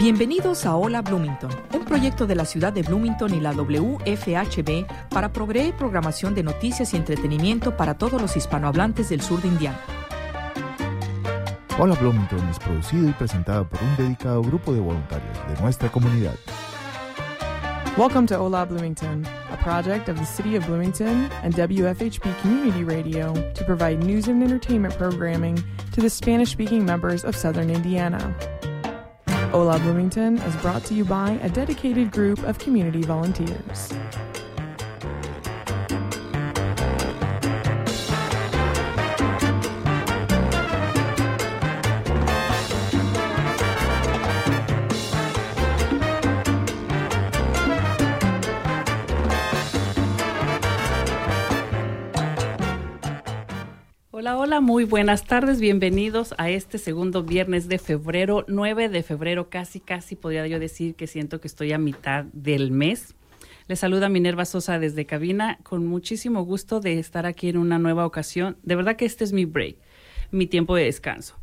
Bienvenidos a Hola Bloomington, un proyecto de la ciudad de Bloomington y la WFHB para proveer programación de noticias y entretenimiento para todos los hispanohablantes del sur de Indiana. Hola Bloomington es producido y presentado por un dedicado grupo de voluntarios de nuestra comunidad. Welcome to Hola Bloomington, a project of the City of Bloomington and WFHB Community Radio to provide news and entertainment programming to the Spanish speaking members of Southern Indiana. Hola Bloomington is brought to you by a dedicated group of community volunteers. Hola, hola, muy buenas tardes, bienvenidos a este segundo viernes de febrero, 9 de febrero, casi, casi podría yo decir que siento que estoy a mitad del mes. Les saluda Minerva Sosa desde cabina, con muchísimo gusto de estar aquí en una nueva ocasión. De verdad que este es mi break, mi tiempo de descanso.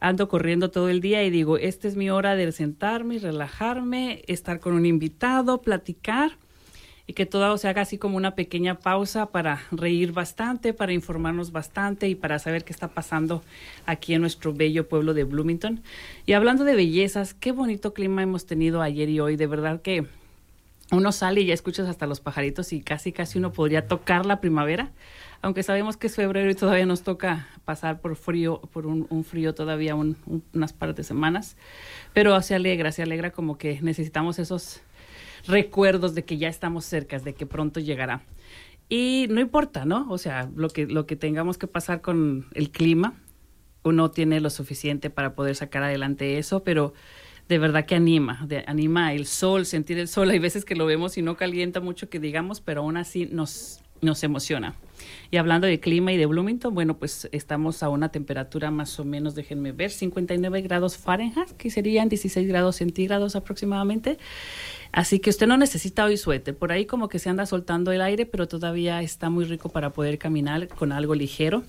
Ando corriendo todo el día y digo, esta es mi hora de sentarme, relajarme, estar con un invitado, platicar y que todo se haga así como una pequeña pausa para reír bastante, para informarnos bastante y para saber qué está pasando aquí en nuestro bello pueblo de Bloomington. Y hablando de bellezas, qué bonito clima hemos tenido ayer y hoy, de verdad que uno sale y ya escuchas hasta los pajaritos y casi casi uno podría tocar la primavera, aunque sabemos que es febrero y todavía nos toca pasar por frío, por un, frío todavía un, un, unas par de semanas, pero se alegra, se alegra como que necesitamos esos recuerdos de que ya estamos cerca, de que pronto llegará. Y no importa, ¿no? O sea, lo que, lo que tengamos que pasar con el clima, uno tiene lo suficiente para poder sacar adelante eso, pero de verdad que anima, de, anima el sol, sentir el sol. Hay veces que lo vemos y no calienta mucho que digamos, pero aún así nos, nos emociona. Y hablando de clima y de Bloomington, bueno, pues estamos a una temperatura más o menos, déjenme ver, 59 grados Fahrenheit, que serían 16 grados centígrados aproximadamente. Así que usted no necesita hoy suéter. Por ahí como que se anda soltando el aire, pero todavía está muy rico para poder caminar con algo ligero.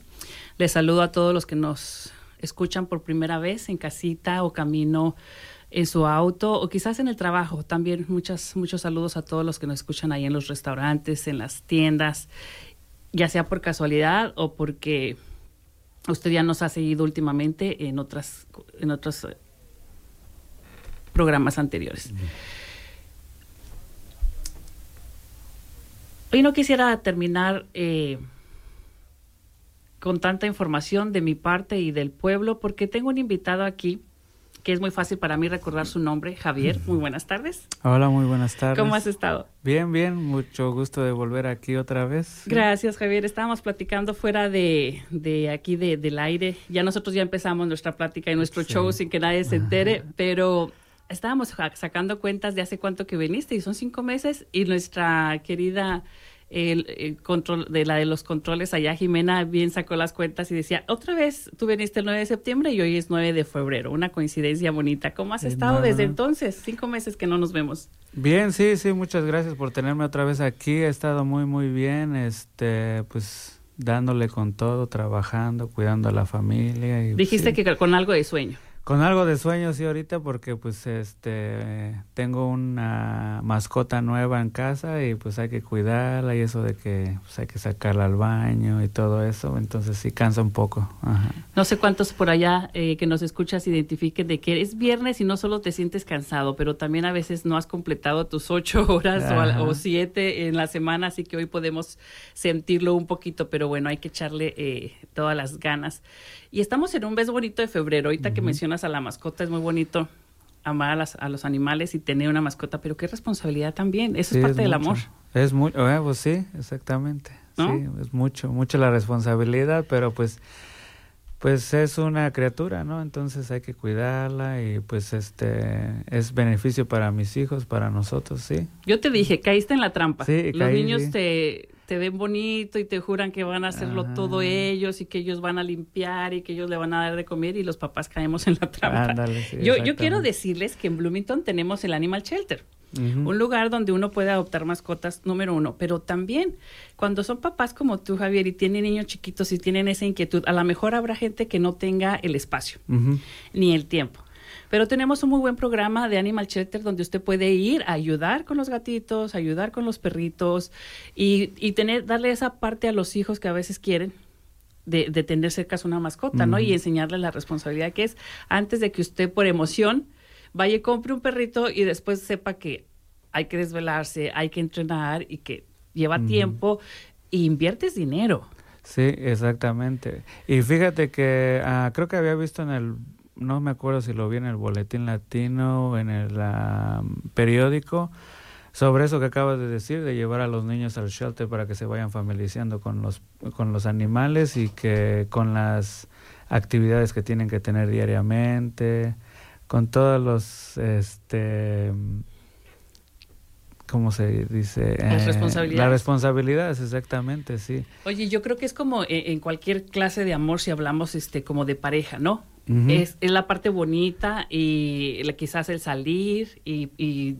Les saludo a todos los que nos escuchan por primera vez en casita o camino en su auto o quizás en el trabajo. También muchas, muchos saludos a todos los que nos escuchan ahí en los restaurantes, en las tiendas, ya sea por casualidad o porque usted ya nos ha seguido últimamente en otras, en otros programas anteriores. Hoy no quisiera terminar eh, con tanta información de mi parte y del pueblo porque tengo un invitado aquí que es muy fácil para mí recordar su nombre, Javier. Muy buenas tardes. Hola, muy buenas tardes. ¿Cómo has estado? Bien, bien, mucho gusto de volver aquí otra vez. Gracias, Javier. Estábamos platicando fuera de, de aquí de, del aire. Ya nosotros ya empezamos nuestra plática y nuestro sí. show sin que nadie se entere, pero estábamos sacando cuentas de hace cuánto que viniste y son cinco meses y nuestra querida el, el, control de la de los controles allá Jimena bien sacó las cuentas y decía otra vez tú viniste el 9 de septiembre y hoy es 9 de febrero una coincidencia bonita ¿cómo has estado desde entonces? cinco meses que no nos vemos Bien, sí, sí, muchas gracias por tenerme otra vez aquí. He estado muy, muy bien, este, pues dándole con todo, trabajando, cuidando a la familia. Y, dijiste sí. que con algo de sueño Con algo de sueño, sí, ahorita, porque pues este tengo una mascota nueva en casa y pues hay que cuidarla y eso de que pues, hay que sacarla al baño y todo eso, entonces sí cansa un poco. Ajá. No sé cuántos por allá eh, que nos escuchas identifiquen de que es viernes y no solo te sientes cansado, pero también a veces no has completado tus ocho horas o, o, siete en la semana, así que hoy podemos sentirlo un poquito, pero bueno, hay que echarle eh, todas las ganas. Y estamos en un mes bonito de febrero, ahorita uh -huh. que mencionas a la mascota, es muy bonito amar a, las, a, los animales y tener una mascota, pero qué responsabilidad también, eso sí, es parte es del mucho. amor. Es muy, eh, pues sí, exactamente. ¿No? Sí, es mucho, mucho la responsabilidad, pero pues pues es una criatura, ¿no? Entonces hay que cuidarla y pues este es beneficio para mis hijos, para nosotros, sí. Yo te dije, caíste en la trampa. Sí, Los caí, niños sí. te, te ven bonito y te juran que van a hacerlo todo ellos y que ellos van a limpiar y que ellos le van a dar de comer y los papás caemos en la trampa. Ándale, sí, yo, yo quiero decirles que en Bloomington tenemos el Animal Shelter. Uh -huh. Un lugar donde uno puede adoptar mascotas, número uno, pero también cuando son papás como tú, Javier, y tienen niños chiquitos y tienen esa inquietud, a lo mejor habrá gente que no tenga el espacio uh -huh. ni el tiempo. Pero tenemos un muy buen programa de Animal Shelter donde usted puede ir a ayudar con los gatitos, ayudar con los perritos y, y tener, darle esa parte a los hijos que a veces quieren de, de tener cerca una mascota, ¿no? Y enseñarle la responsabilidad que es antes de que usted por emoción vaya y compre un perrito y después sepa que hay que desvelarse, hay que entrenar y que lleva tiempo e inviertes dinero. Sí, exactamente. Y fíjate que ah, creo que había visto en el, no me acuerdo si lo vi en el Boletín Latino o en el ah, periódico, sobre eso que acabas de decir, de llevar a los niños al shelter para que se vayan familiarizando con los, con los animales y que con las actividades que tienen que tener diariamente, con todos los, este, ¿cómo se dice? Las eh, responsabilidades. Las responsabilidades, exactamente, sí. Oye, yo creo que es como eh, en cualquier clase de amor si hablamos este como de pareja, ¿no? Es, es, la parte bonita y quizás el salir y, y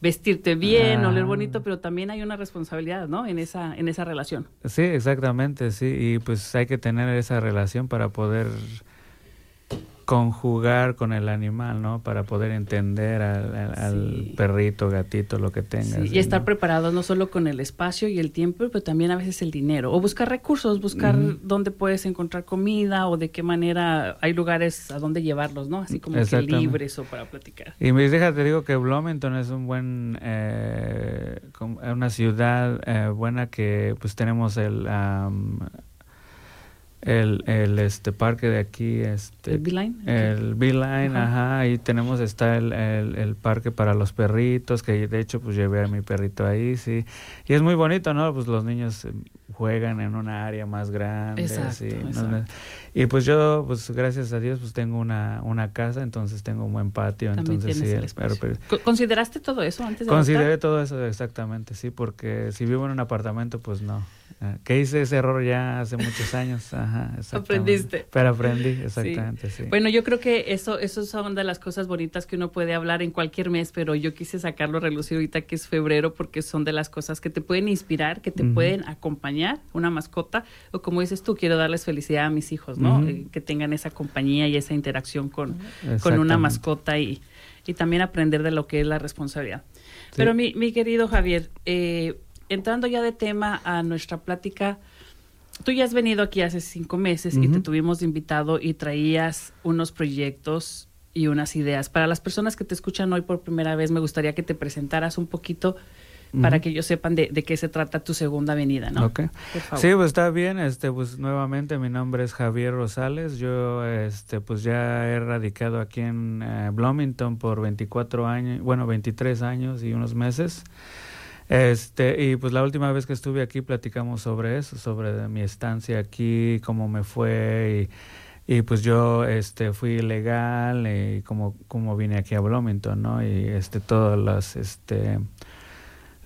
vestirte bien, oler ah. bonito, pero también hay una responsabilidad, ¿no? En esa, en esa relación. Sí, exactamente, sí. Y pues hay que tener esa relación para poder conjugar con el animal, ¿no? Para poder entender al, perrito, gatito, lo que tengas. y estar preparados no solo con el espacio y el tiempo, pero también a veces el dinero. O buscar recursos, buscar dónde puedes encontrar comida o de qué manera hay lugares a dónde llevarlos, ¿no? Así como que libres o para platicar. Y me te digo que Bloomington es un buen, eh, una ciudad eh, buena que pues tenemos el el, el este parque de aquí este el Beeline el Beeline ajá. ahí tenemos está el, el, parque para los perritos que de hecho pues llevé a mi perrito ahí sí. Y es muy bonito no pues los niños eh, juegan en una área más grande exacto, y pues yo pues gracias a Dios pues tengo una una casa entonces tengo un buen patio entonces sí consideraste todo eso antes de consideré todo eso exactamente sí porque si vivo en un apartamento pues no. Ah, que hice ese error ya hace muchos años. Ajá, Aprendiste. Pero aprendí, exactamente, sí. Bueno, yo creo que eso, eso son de las cosas bonitas que uno puede hablar en cualquier mes, pero yo quise sacarlo a relucir ahorita que es febrero porque son de las cosas que te pueden inspirar, que te pueden acompañar, una mascota, o como dices tú, quiero darles felicidad a mis hijos, ¿no? Eh, que tengan esa compañía y esa interacción con, con una mascota y, y también aprender de lo que es la responsabilidad. Pero mi, mi querido Javier, eh, entrando ya de tema a nuestra plática, tú ya has venido aquí hace cinco meses y te tuvimos invitado y traías unos proyectos y unas ideas. Para las personas que te escuchan hoy por primera vez, me gustaría que te presentaras un poquito para que ellos sepan de, qué se trata tu segunda venida, ¿no? Okay. Sí, pues está bien. Este, pues nuevamente mi nombre es Javier Rosales. Yo, este, pues ya he radicado aquí en eh, Bloomington por 24 años, bueno, 23 años y unos meses. Este, y pues la última vez que estuve aquí platicamos sobre eso, sobre mi estancia aquí, cómo me fue y, y pues yo este fui legal y cómo, cómo vine aquí a Bloomington, ¿no? Y este todos los este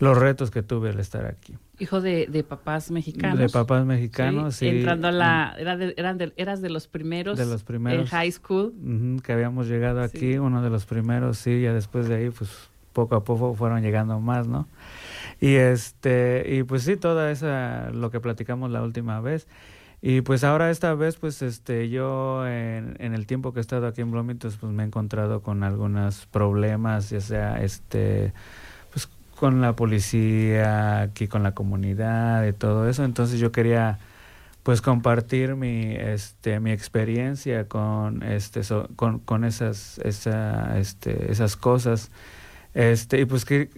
los retos que tuve al estar aquí. Hijo de, de papás mexicanos. De papás mexicanos, sí. Entrando a la... Era de, eran de, eras de los primeros. De los primeros. En high school. que habíamos llegado aquí, uno de los primeros, sí. Ya después de ahí, pues poco a poco fueron llegando más, ¿no? Y este, y pues sí, toda esa, lo que platicamos la última vez. Y pues ahora esta vez, pues este, yo en, en el tiempo que he estado aquí en Bloomington, pues me he encontrado con algunos problemas, ya sea este, con la policía, aquí con la comunidad y todo eso. Entonces yo quería pues compartir mi este mi experiencia con este con, con esas esa, este esas cosas este y pues que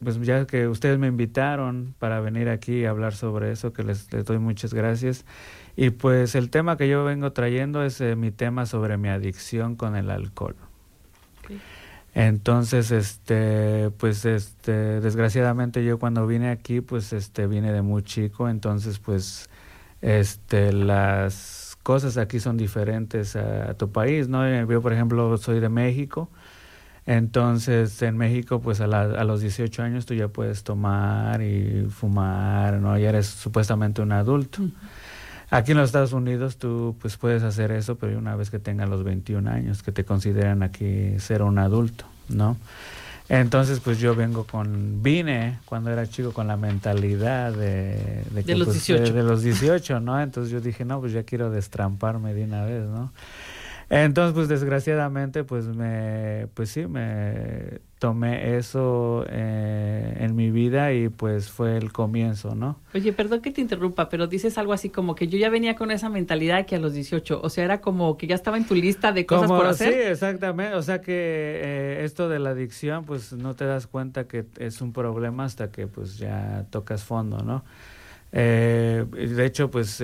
pues ya que ustedes me invitaron para venir aquí a hablar sobre eso, que les, doy muchas gracias. Y pues el tema que yo vengo trayendo es eh, mi tema sobre mi adicción con el alcohol. Entonces, este, pues, este, desgraciadamente yo cuando vine aquí, pues, este, vine de muy chico, entonces, pues, este, las cosas aquí son diferentes a, tu país, ¿no? Yo, por ejemplo, soy de México, entonces, en México, pues a, a, los 18 años tú ya puedes tomar y fumar, ¿no? Ya eres supuestamente un adulto. Aquí en los Estados Unidos tú pues puedes hacer eso, pero una vez que tengas los 21 años, que te consideran aquí ser un adulto, ¿no? Entonces, pues yo vengo con, vine cuando era chico con la mentalidad de... De, los 18. Pues, de, los 18, ¿no? Entonces yo dije, no, pues ya quiero destramparme de una vez, ¿no? Entonces, pues desgraciadamente, pues me, pues sí, me tomé eso eh, en mi vida y pues fue el comienzo, ¿no? Oye, perdón que te interrumpa, pero dices algo así como que yo ya venía con esa mentalidad que a los 18, o sea, era como que ya estaba en tu lista de cosas por hacer. Sí, exactamente, o sea que eh, esto de la adicción, pues no te das cuenta que es un problema hasta que pues ya tocas fondo, ¿no? Eh, de hecho, pues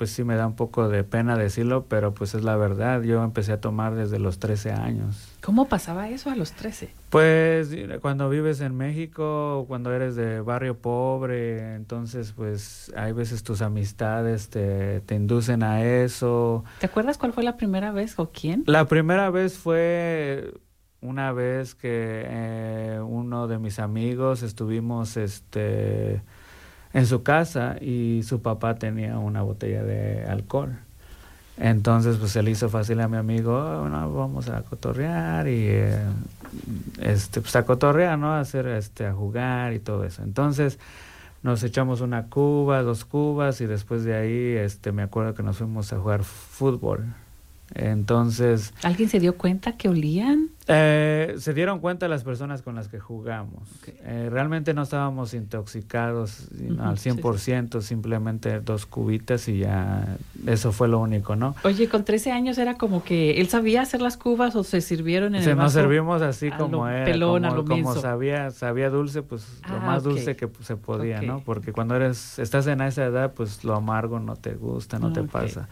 pues sí me da un poco de pena decirlo, pero pues es la verdad. Yo empecé a tomar desde los 13 años. ¿Cómo pasaba eso a los 13? Pues cuando vives en México, cuando eres de barrio pobre, entonces pues hay veces tus amistades te, te inducen a eso. ¿Te acuerdas cuál fue la primera vez o quién? La primera vez fue una vez que eh, uno de mis amigos estuvimos este en su casa y su papá tenía una botella de alcohol. Entonces, pues se le hizo fácil a mi amigo, oh, vamos a cotorrear y eh, este, pues a cotorrear, ¿no? A hacer, este, a jugar y todo eso. Entonces, nos echamos una cuba, dos cubas y después de ahí, este, me acuerdo que nos fuimos a jugar fútbol. Entonces... ¿Alguien se dio cuenta que olían? Eh, se dieron cuenta las personas con las que jugamos. Eh, realmente no estábamos intoxicados al 100%, simplemente dos cubitas y ya eso fue lo único, ¿no? Oye, con 13 años era como que él sabía hacer las cubas o se sirvieron en se el nos servimos así como era, pelón, como, a lo como sabía, sabía dulce, pues lo Ah, más dulce que se podía, ¿no? Porque cuando eres estás en esa edad, pues lo amargo no te gusta, no te pasa.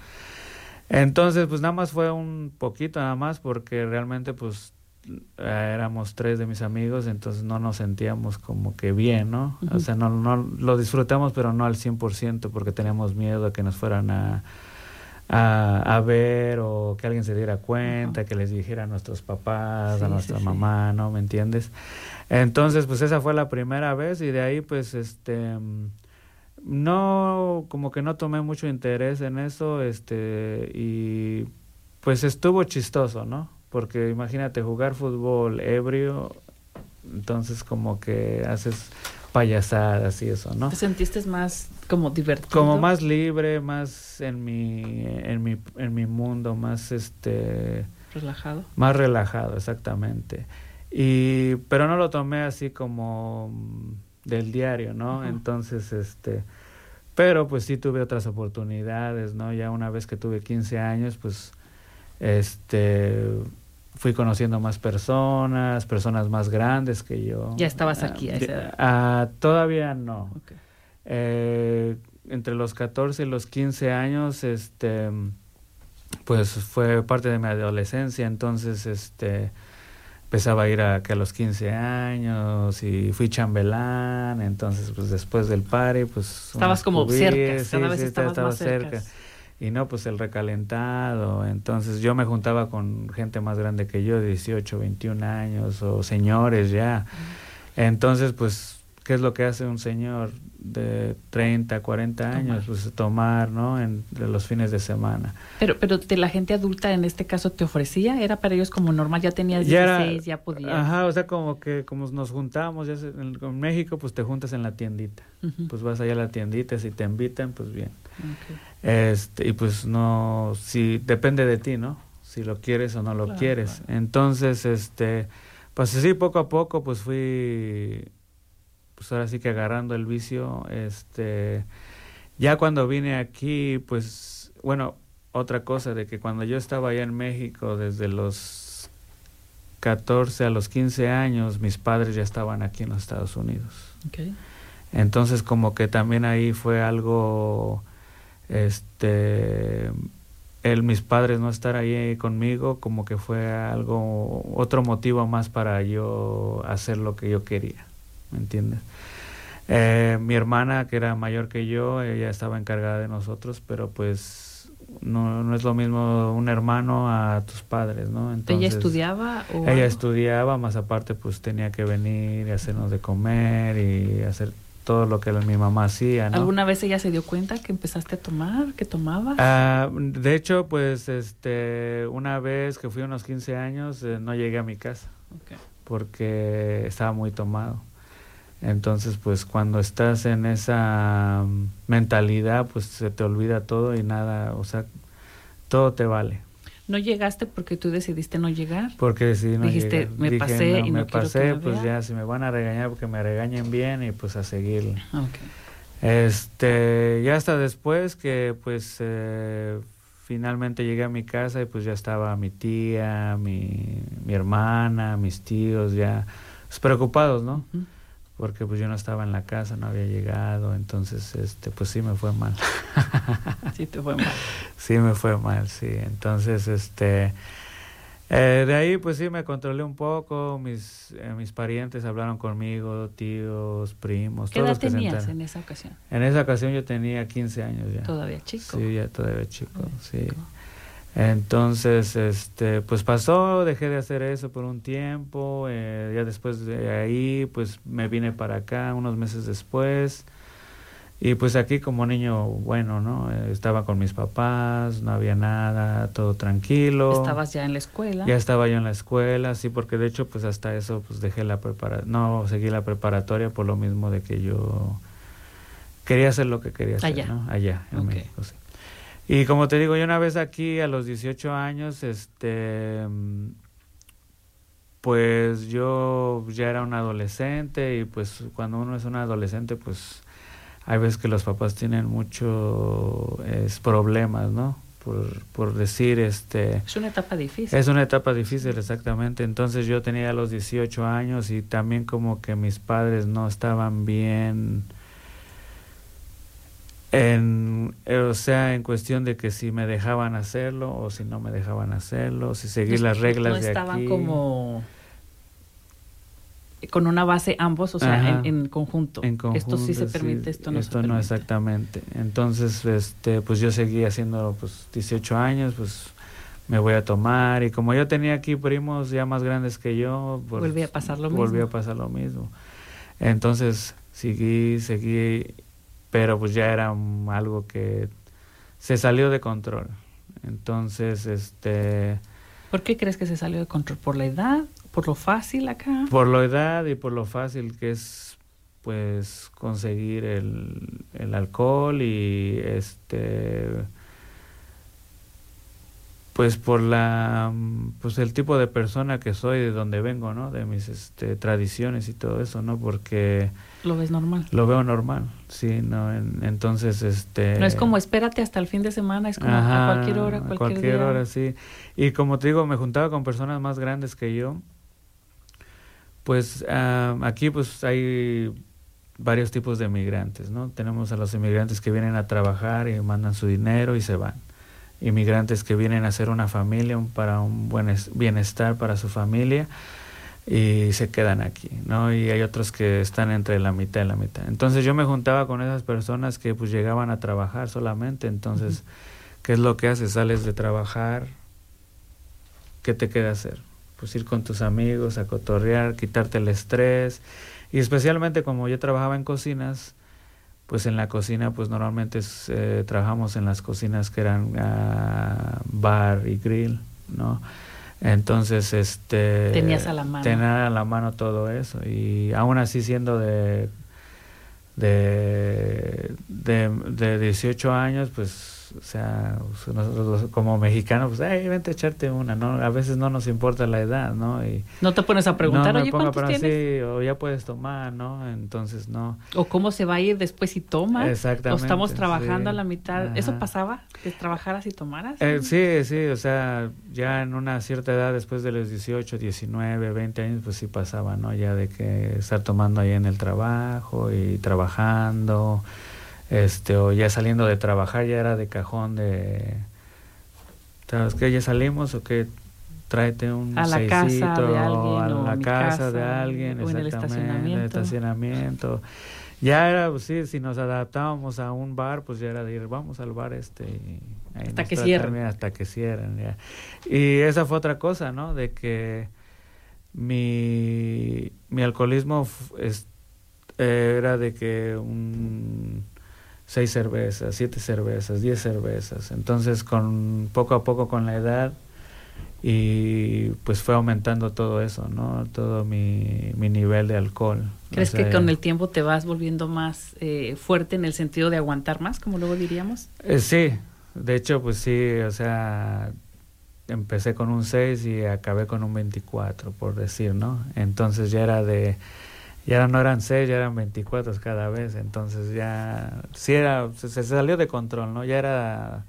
Entonces, pues nada más fue un poquito nada más porque realmente pues éramos tres de mis amigos, entonces no nos sentíamos como que bien, ¿no? O sea, no, no lo disfrutamos, pero no al 100% porque teníamos miedo de que nos fueran a, a, a ver o que alguien se diera cuenta, que les dijera a nuestros papás, Sí, a nuestra sí. mamá, ¿no? ¿Me entiendes? Entonces, pues esa fue la primera vez y de ahí, pues, este, no, como que no tomé mucho interés en eso, este, y pues estuvo chistoso, ¿no? Porque imagínate jugar fútbol ebrio, entonces como que haces payasadas y eso, ¿no? ¿Te sentiste más como divertido? Como más libre, más en mi, en mi, en mi mundo, más este, relajado. más relajado, exactamente. Y, pero no lo tomé así como del diario, ¿no? Entonces, este, pero pues sí tuve otras oportunidades, ¿no? Ya una vez que tuve 15 años, pues, este, fui conociendo más personas, personas más grandes que yo. Ya estabas aquí a Ah, esa edad. ah, todavía no. Eh, entre los 14 y los 15 años, este, pues fue parte de mi adolescencia, entonces, este, empezaba a ir a, que a los 15 años y fui chambelán, entonces, pues después del party, pues... Estabas como cerca, sí, cada vez sí, estabas estaba más cerca. Y no, pues el recalentado, entonces yo me juntaba con gente más grande que yo, 18, 21 años, o señores ya. Entonces, pues, ¿qué es lo que hace un señor de 30, 40 años? Tomar. Pues tomar, ¿no? Entre los fines de semana. Pero, pero de la gente adulta en este caso te ofrecía, era para ellos como normal, ya tenías Ya era- 16, ya podías. Ajá, o sea, como que como nos juntamos, ya se- en, en México, pues te juntas en la tiendita. Pues vas allá a la tiendita, si te invitan, pues bien. Este, y pues no, si depende de ti, ¿no? Si lo quieres o no lo Claro, quieres. claro. Entonces, este, pues así poco a poco, pues fui, pues ahora sí que agarrando el vicio, este, ya cuando vine aquí, pues, bueno, otra cosa de que cuando yo estaba allá en México, desde los 14 a los 15 años, mis padres ya estaban aquí en los Estados Unidos. Ok. Entonces como que también ahí fue algo, este, el mis padres no estar ahí conmigo, como que fue algo, otro motivo más para yo hacer lo que yo quería, ¿me entiendes? Eh, mi hermana, que era mayor que yo, ella estaba encargada de nosotros, pero pues no, no es lo mismo un hermano a tus padres, ¿no? ¿Ella Entonces, estudiaba? O ella estudiaba, más aparte pues tenía que venir y hacernos de comer y hacer todo lo que mi mamá hacía, ¿no? ¿Alguna vez ella se dio cuenta que empezaste a tomar, que tomabas? Ah, de hecho, pues este, una vez que fui a unos 15 años, eh, no llegué a mi casa Ok. porque estaba muy tomado. Entonces, pues cuando estás en esa mm, mentalidad, pues se te olvida todo y nada, o sea, todo te vale. ¿No llegaste porque tú decidiste no llegar? Porque si no Dijiste, me pasé y no me pasé, me pues ya, si me van a regañar, porque me regañen bien y pues a seguirle. Ok. Este, ya hasta después que pues eh, finalmente llegué a mi casa y pues ya estaba mi tía, mi, mi hermana, mis tíos ya pues, preocupados, ¿no? Ujú. Porque pues yo no estaba en la casa, no había llegado, entonces este pues sí me fue mal. Sí, te fue mal. sí me fue mal, sí. Entonces este eh, de ahí pues sí me controlé un poco, mis eh, mis parientes hablaron conmigo, tíos, primos, ¿Qué todos edad los que tenías en esa ocasión? En esa ocasión yo tenía 15 años ya. Todavía chico. Sí, ya todavía chico, sí. Chico. Entonces, este, pues pasó, dejé de hacer eso por un tiempo, eh, ya después de ahí, pues me vine para acá unos meses después, y pues aquí como niño bueno, ¿no? Eh, estaba con mis papás, no había nada, todo tranquilo. Estabas ya en la escuela. Ya estaba yo en la escuela, sí, porque de hecho, pues hasta eso, pues dejé la prepara, no seguí la preparatoria por lo mismo de que yo quería hacer lo que quería hacer, Allá. ¿no? Allá, en Ok. México, sí. Y como te digo, yo una vez aquí a los 18 años, este, pues yo ya era un adolescente y pues cuando uno es un adolescente, pues hay veces que los papás tienen muchos problemas, ¿no? Por, por decir, este, Es una etapa difícil. es una etapa difícil, exactamente. Entonces yo tenía los 18 años y también como que mis padres no estaban bien en, eh, o sea, en cuestión de que si me dejaban hacerlo o si no me dejaban hacerlo, si seguir No- las reglas no de estaban aquí. como con una base ambos, o sea, en, en conjunto. En Esto sí se conjunto, permite, esto no se esto no permite. exactamente. Entonces, este, pues yo seguí haciendo pues 18 años, pues me voy a tomar y como yo tenía aquí primos ya más grandes que yo, pues, Volví a pasar lo volví mismo. a pasar lo mismo. Entonces, seguí, seguí, pero pues ya era algo que se salió de control. Entonces, este, ¿Por qué crees que se salió de control? ¿Por la edad? ¿Por lo fácil acá? por la edad y por lo fácil que es pues conseguir el, el alcohol y este pues por la pues el tipo de persona que soy de donde vengo no de mis este tradiciones y todo eso no porque Lo ves normal. lo veo normal sí no En- entonces este No es como espérate hasta el fin de semana, es como Ajá, a cualquier hora, a cualquier, día. hora, sí. Y como te digo, me juntaba con personas más grandes que yo. Pues aquí pues hay varios tipos de migrantes, ¿no? Tenemos a los inmigrantes que vienen a trabajar y mandan su dinero y se van. Inmigrantes que vienen a hacer una familia un- para un buen es- bienestar para su familia y se quedan aquí, ¿no? Y hay otros que están entre la mitad y la mitad. Entonces yo me juntaba con esas personas que pues llegaban a trabajar solamente, entonces, ¿qué es lo que haces? Sales de trabajar, ¿qué te queda hacer? Pues ir con tus amigos a cotorrear, quitarte el estrés, y especialmente como yo trabajaba en cocinas, pues en la cocina pues normalmente eh, trabajamos en las cocinas que eran ah, bar y grill, ¿no? Entonces, este... Tenías a la mano. Tenía a la mano todo eso. Y aún así siendo de, de, de, de 18 años, pues, o sea, nosotros como mexicanos, pues, hey, vente a echarte una, ¿no? A veces no nos importa la edad, ¿no? Y No te pones a preguntar, no oye, ¿cuántos tienes? sí, o ya puedes tomar, ¿no? Entonces, no. O cómo se va a ir después si toma. Exactamente, O estamos trabajando sí. a la mitad. ¿Eso pasaba? ¿Que trabajaras y tomaras? Eh, sí, sí, o sea, ya en una cierta edad, después de los 18, 19, 20 años, pues sí pasaba, ¿no? Ya de que estar tomando ahí en el trabajo y trabajando, este, o ya saliendo de trabajar, ya era de cajón de, ¿sabes qué? ¿Ya salimos o qué? Tráete un A la casa de seisito, alguien, a la casa, de alguien, o en el exactamente, estacionamiento. estacionamiento. Ya era, pues sí, si nos adaptábamos a un bar, pues ya era de ir, vamos al bar este y ahí Hasta que tratan cierren. bien, Hasta que cierren, ya. Y esa fue otra cosa, ¿no? De que mi, mi alcoholismo es- eh, era de que un seis cervezas, siete cervezas, diez cervezas. Entonces, con poco a poco con la edad y pues fue aumentando todo eso, ¿no? Todo mi, mi nivel de alcohol. ¿Crees O que con el tiempo te vas volviendo más eh, fuerte en el sentido de aguantar más, como luego diríamos? Eh, sí, de hecho, pues sí, o sea, empecé con un 6 y acabé con un 24, por decir, ¿no? Entonces ya era de, ya no eran 6, ya eran 24 cada vez, entonces ya, sí era, se, salió de control, ¿no? Ya era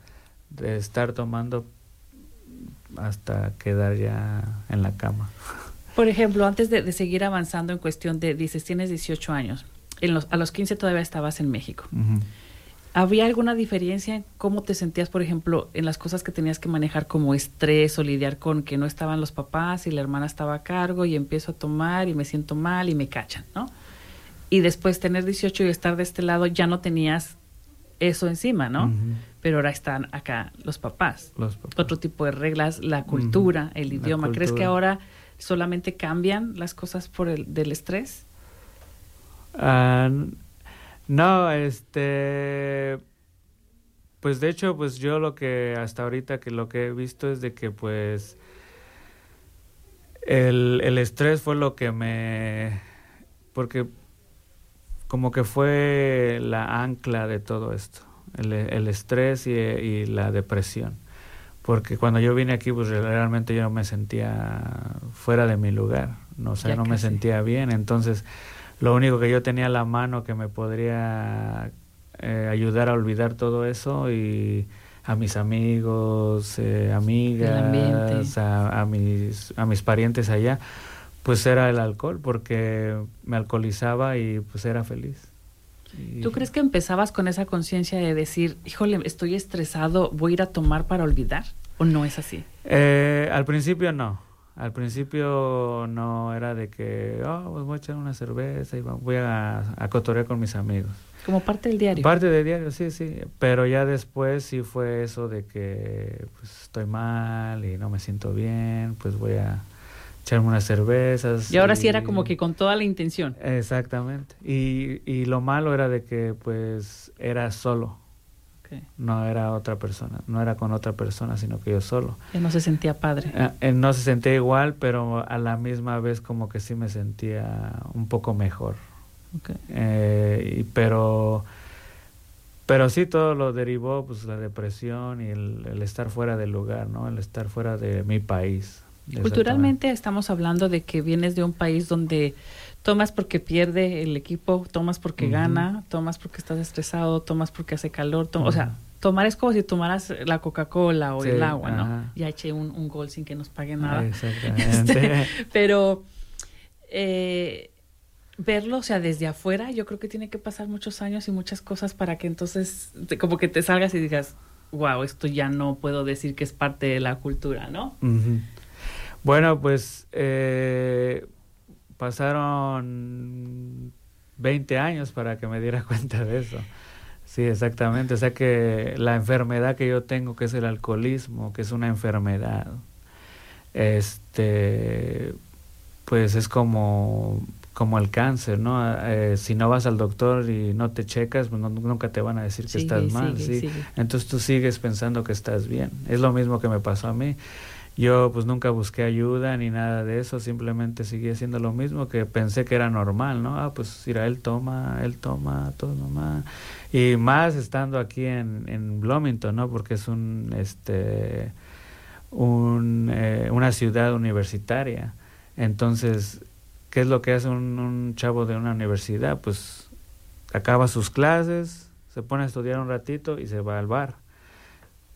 de estar tomando hasta quedar ya en la cama. Por ejemplo, antes de, seguir avanzando en cuestión de, dices, tienes 18 años, en los, a los 15 todavía estabas en México. ¿Había alguna diferencia en cómo te sentías, por ejemplo, en las cosas que tenías que manejar como estrés o lidiar con que no estaban los papás y la hermana estaba a cargo y empiezo a tomar y me siento mal y me cachan, ¿no? Y después tener 18 y estar de este lado ya no tenías eso encima, ¿no? Pero ahora están acá los papás. Otro tipo de reglas, la cultura, el idioma. ¿Crees que ahora solamente cambian las cosas por el del estrés? Ah, no, este, pues de hecho, pues yo lo que hasta ahorita que lo que he visto es de que pues el, el estrés fue lo que me, porque como que fue la ancla de todo esto, el, el estrés y, y, la depresión. Porque cuando yo vine aquí, pues realmente yo no me sentía fuera de mi lugar, no, o sea, no me sentía bien. Entonces, lo único que yo tenía a la mano que me podría eh, ayudar a olvidar todo eso y a mis amigos, eh, amigas, a, mis, a mis parientes allá, pues era el alcohol, porque me alcoholizaba y pues era feliz. ¿Tú crees que empezabas con esa conciencia de decir, híjole, estoy estresado, voy a ir a tomar para olvidar? ¿O no es así? Eh, al principio no. Al principio no era de que, oh, pues voy a echar una cerveza y voy a, a cotorear con mis amigos. Como parte del diario. Parte del diario, sí, sí. Pero ya después sí fue eso de que pues, estoy mal y no me siento bien, pues voy a echarme unas cervezas. Y ahora sí era como que con toda la intención. Exactamente. Y, y lo malo era de que pues era solo. No era otra persona, no era con otra persona, sino que yo solo. Él no se sentía padre. Eh, él no se sentía igual, pero a la misma vez como que sí me sentía un poco mejor. Eh, pero, pero sí todo lo derivó, pues la depresión y el, estar fuera del lugar, ¿no? El estar fuera de mi país. Culturalmente estamos hablando de que vienes de un país donde tomas porque pierde el equipo, tomas porque gana, tomas porque estás estresado, tomas porque hace calor, o sea, tomar es como si tomaras la Coca-Cola o el agua, ¿no? Ya eché un, gol sin que nos pague nada. Este, pero eh, verlo, o sea, desde afuera, yo creo que tiene que pasar muchos años y muchas cosas para que entonces como que te salgas y digas, wow, esto ya no puedo decir que es parte de la cultura, ¿no? Bueno, pues eh, pasaron 20 años para que me diera cuenta de eso. Sí, exactamente. O sea que la enfermedad que yo tengo, que es el alcoholismo, que es una enfermedad, este, pues es como, como el cáncer, ¿no? Eh, si no vas al doctor y no te checas, pues nunca te van a decir que estás mal, ¿sí? Entonces tú sigues pensando que estás bien. Es lo mismo que me pasó a mí. Yo pues nunca busqué ayuda ni nada de eso, simplemente seguí haciendo lo mismo que pensé que era normal, ¿no? Ah, pues mira, él toma, él toma, todo nomás. Y más estando aquí en, en Bloomington, ¿no? Porque es un, este, un, eh, una ciudad universitaria. Entonces, ¿qué es lo que hace un chavo de una universidad? Pues acaba sus clases, se pone a estudiar un ratito y se va al bar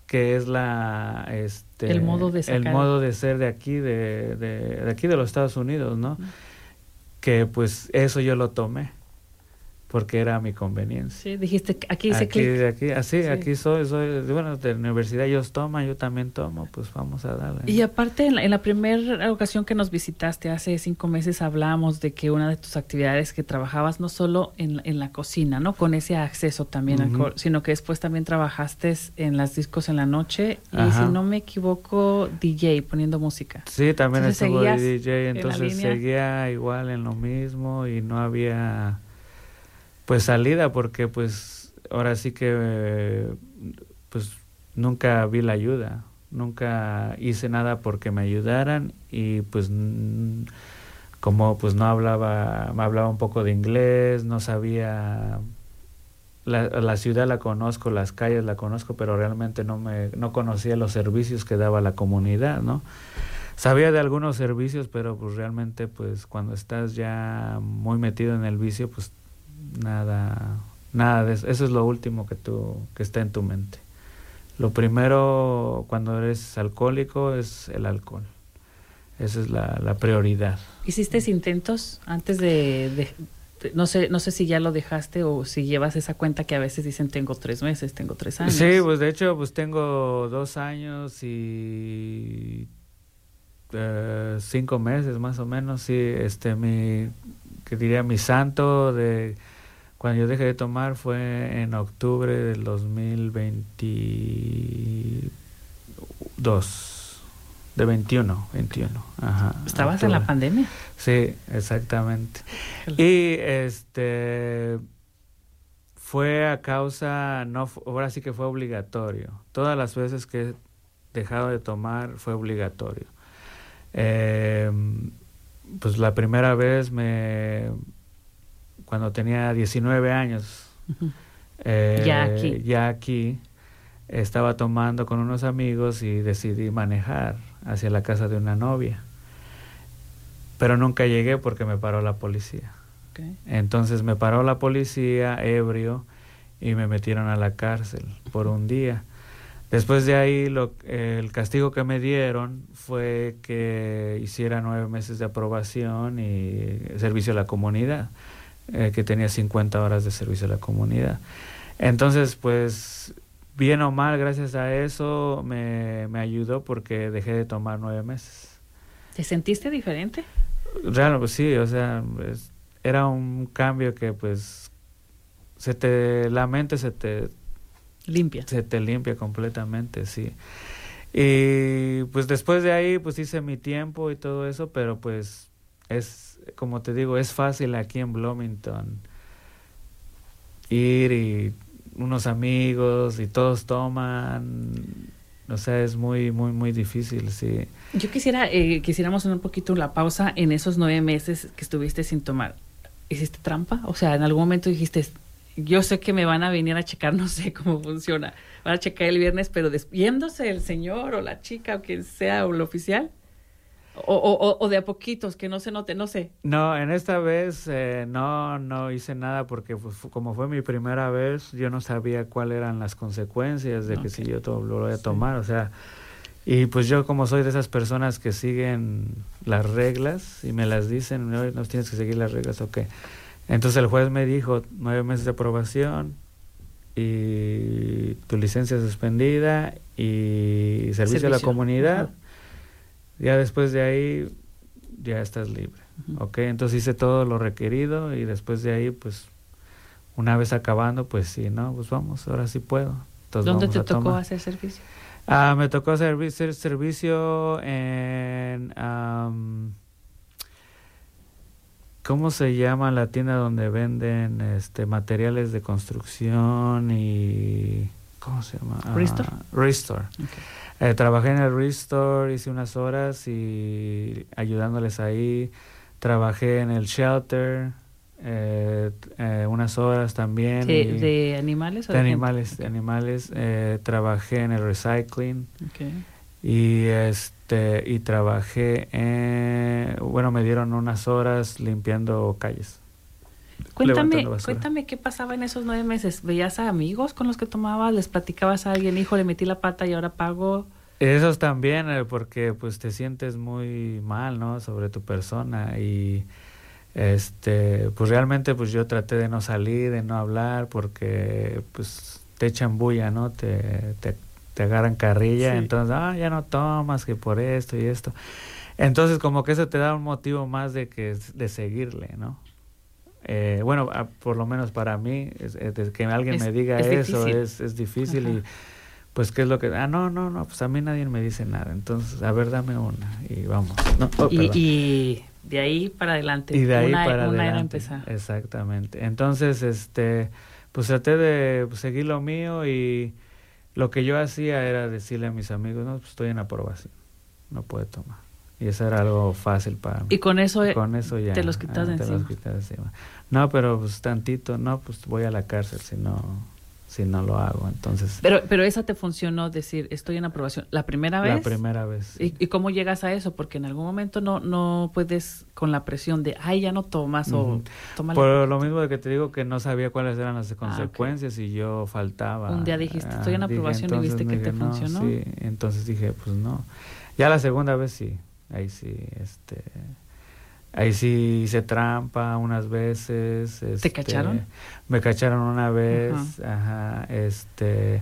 que es la este el modo de el modo de ser de aquí de, de, de aquí de los Estados Unidos no que pues eso yo lo tomé porque era mi conveniencia. Sí, dijiste, aquí hice aquí, Aquí, así, ah, aquí soy, soy, bueno, de la universidad ellos toman, yo también tomo, pues vamos a darle. Y aparte, en la, primera ocasión que nos visitaste, hace cinco meses, hablamos de que una de tus actividades que trabajabas no solo en, en la cocina, ¿no? Con ese acceso también al sino que después también trabajaste en las discos en la noche y si no me equivoco, DJ, poniendo música. Sí, también estuvo de DJ, entonces seguía igual en lo mismo y no había pues salida porque pues ahora sí que pues nunca vi la ayuda nunca hice nada porque me ayudaran y pues como pues no hablaba me hablaba un poco de inglés no sabía la, la, ciudad la conozco, las calles la conozco, pero realmente no me no conocía los servicios que daba la comunidad, ¿no? Sabía de algunos servicios, pero pues realmente pues cuando estás ya muy metido en el vicio, pues nada nada de eso. Eso es lo último que tú que está en tu mente. Lo primero cuando eres alcohólico es el alcohol. Esa es la, la prioridad. ¿Hiciste intentos antes de, no sé, no sé si ya lo dejaste o si llevas esa cuenta que a veces dicen tengo tres meses, tengo tres años. Sí, pues de hecho pues tengo dos años y eh, cinco meses más o menos. Sí, este mi que diría mi santo de cuando yo dejé de tomar fue en octubre del 2022 de 21, 21. Ajá. ¿Estabas en la pandemia? Sí, exactamente. Y este fue a causa, no, ahora sí que fue obligatorio. Todas las veces que he dejado de tomar fue obligatorio. Em, pues la primera vez me, cuando tenía 19 años, eh, ya aquí. Ya aquí estaba tomando con unos amigos y decidí manejar hacia la casa de una novia. Pero nunca llegué porque me paró la policía. Entonces me paró la policía ebrio y me metieron a la cárcel por un día. Después de ahí lo, el castigo que me dieron fue que hiciera nueve meses de aprobación y servicio a la comunidad, eh, que tenía 50 horas de servicio a la comunidad. Entonces, pues bien o mal, gracias a eso me, me ayudó porque dejé de tomar nueve meses. ¿Te sentiste diferente? Realmente, pues sí, o sea, era un cambio que pues se te, la mente se te limpia. Se te limpia completamente, sí. Y pues después de ahí pues hice mi tiempo y todo eso, pero pues es, como te digo, es fácil aquí en Bloomington ir y unos amigos y todos toman. O sea, es muy, muy, muy difícil, sí. Yo quisiera, eh, quisiéramos un poquito la pausa en esos nueve meses que estuviste sin tomar. ¿Hiciste trampa? O sea, en algún momento dijiste, yo sé que me van a venir a checar, no sé cómo funciona. Van a checar el viernes, pero despiéndose el señor o la chica o quien sea o el oficial. O, o, o, de a poquitos, que no se note, no sé. No, en esta vez eh, no, no hice nada porque como fue mi primera vez, yo no sabía cuáles eran las consecuencias de que si yo lo voy a tomar, o sea, y pues yo como soy de esas personas que siguen las reglas y me las dicen, no, no tienes que seguir las reglas, ok. Entonces el juez me dijo nueve meses de aprobación y tu licencia suspendida y servicio, a la comunidad. Ya después de ahí ya estás libre. ¿Ok? Entonces hice todo lo requerido y después de ahí, pues, una vez acabando, pues sí, ¿no? Pues vamos, ahora sí puedo. ¿Dónde te tocó hacer servicio? Ah, me tocó hacer servicio en... ¿Cómo se llama la tienda donde venden este materiales de construcción y... ¿Cómo se llama? Restore. Ah, Restore. Eh, trabajé en el Restore, hice unas horas y ayudándoles ahí. Trabajé en el shelter, eh, eh, unas horas también. ¿De, animales o de, animales? De animales. trabajé en el recycling. Y este y trabajé en, bueno, me dieron unas horas limpiando calles. Cuéntame, cuéntame qué pasaba en esos nueve meses. ¿Veías a amigos con los que tomabas? ¿Les platicabas a alguien, hijo, le metí la pata y ahora pago? Esos también, eh, porque pues te sientes muy mal, ¿no? Sobre tu persona y este, pues realmente pues yo traté de no salir, de no hablar, porque pues te echan bulla, ¿no? Te, te, te agarran carrilla, entonces, ah, ya no tomas, que por esto y esto. Entonces como que eso te da un motivo más de que de seguirle, ¿no? Eh, bueno, por lo menos para mí, es, que alguien me diga eso es, es difícil y pues qué es lo que... Ah, no, no, no, pues a mí nadie me dice nada, entonces, a ver, dame una y vamos. Oh, y, de ahí para adelante. Y de ahí para adelante. Exactamente. Entonces, este, pues traté de seguir lo mío y lo que yo hacía era decirle a mis amigos, no, pues estoy en aprobación, no puede tomar. Y eso era algo fácil para mí. Y con eso, eh, con eso ya, te los quitas de encima. No, pero pues tantito, no, pues voy a la cárcel si no si no lo hago. Entonces. Pero, pero esa te funcionó decir, estoy en aprobación. ¿La primera vez? La primera vez. ¿Y, cómo llegas a eso? Porque en algún momento no, no puedes con la presión de, ay, ya no tomas o toma Por lo mismo de que te digo que no sabía cuáles eran las ah, consecuencias y yo faltaba. Un día dijiste, estoy en ah, aprobación y viste que te funcionó. Sí, entonces dije, pues no. Ya la segunda vez sí, ahí sí, este Ahí sí hice trampa unas veces. ¿Te este, cacharon? Me cacharon una vez, ajá. este,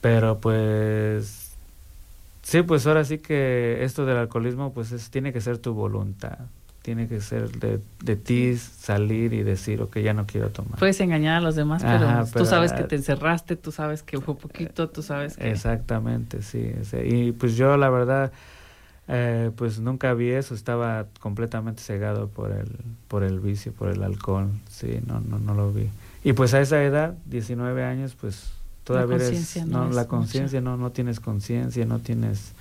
pero pues, sí, pues ahora sí que esto del alcoholismo, pues es, tiene que ser tu voluntad, tiene que ser de, de ti salir y decir, ok, ya no quiero tomar. Puedes engañar a los demás, pero, tú sabes que te encerraste, tú sabes que fue poquito, tú sabes que... Exactamente, sí, sí. y pues yo la verdad eh, pues nunca vi eso, estaba completamente cegado por el, por el vicio, por el alcohol, sí, no, no, no lo vi. Y pues a esa edad, 19 años, pues todavía la eres, no, la conciencia, no, no tienes conciencia, no tienes,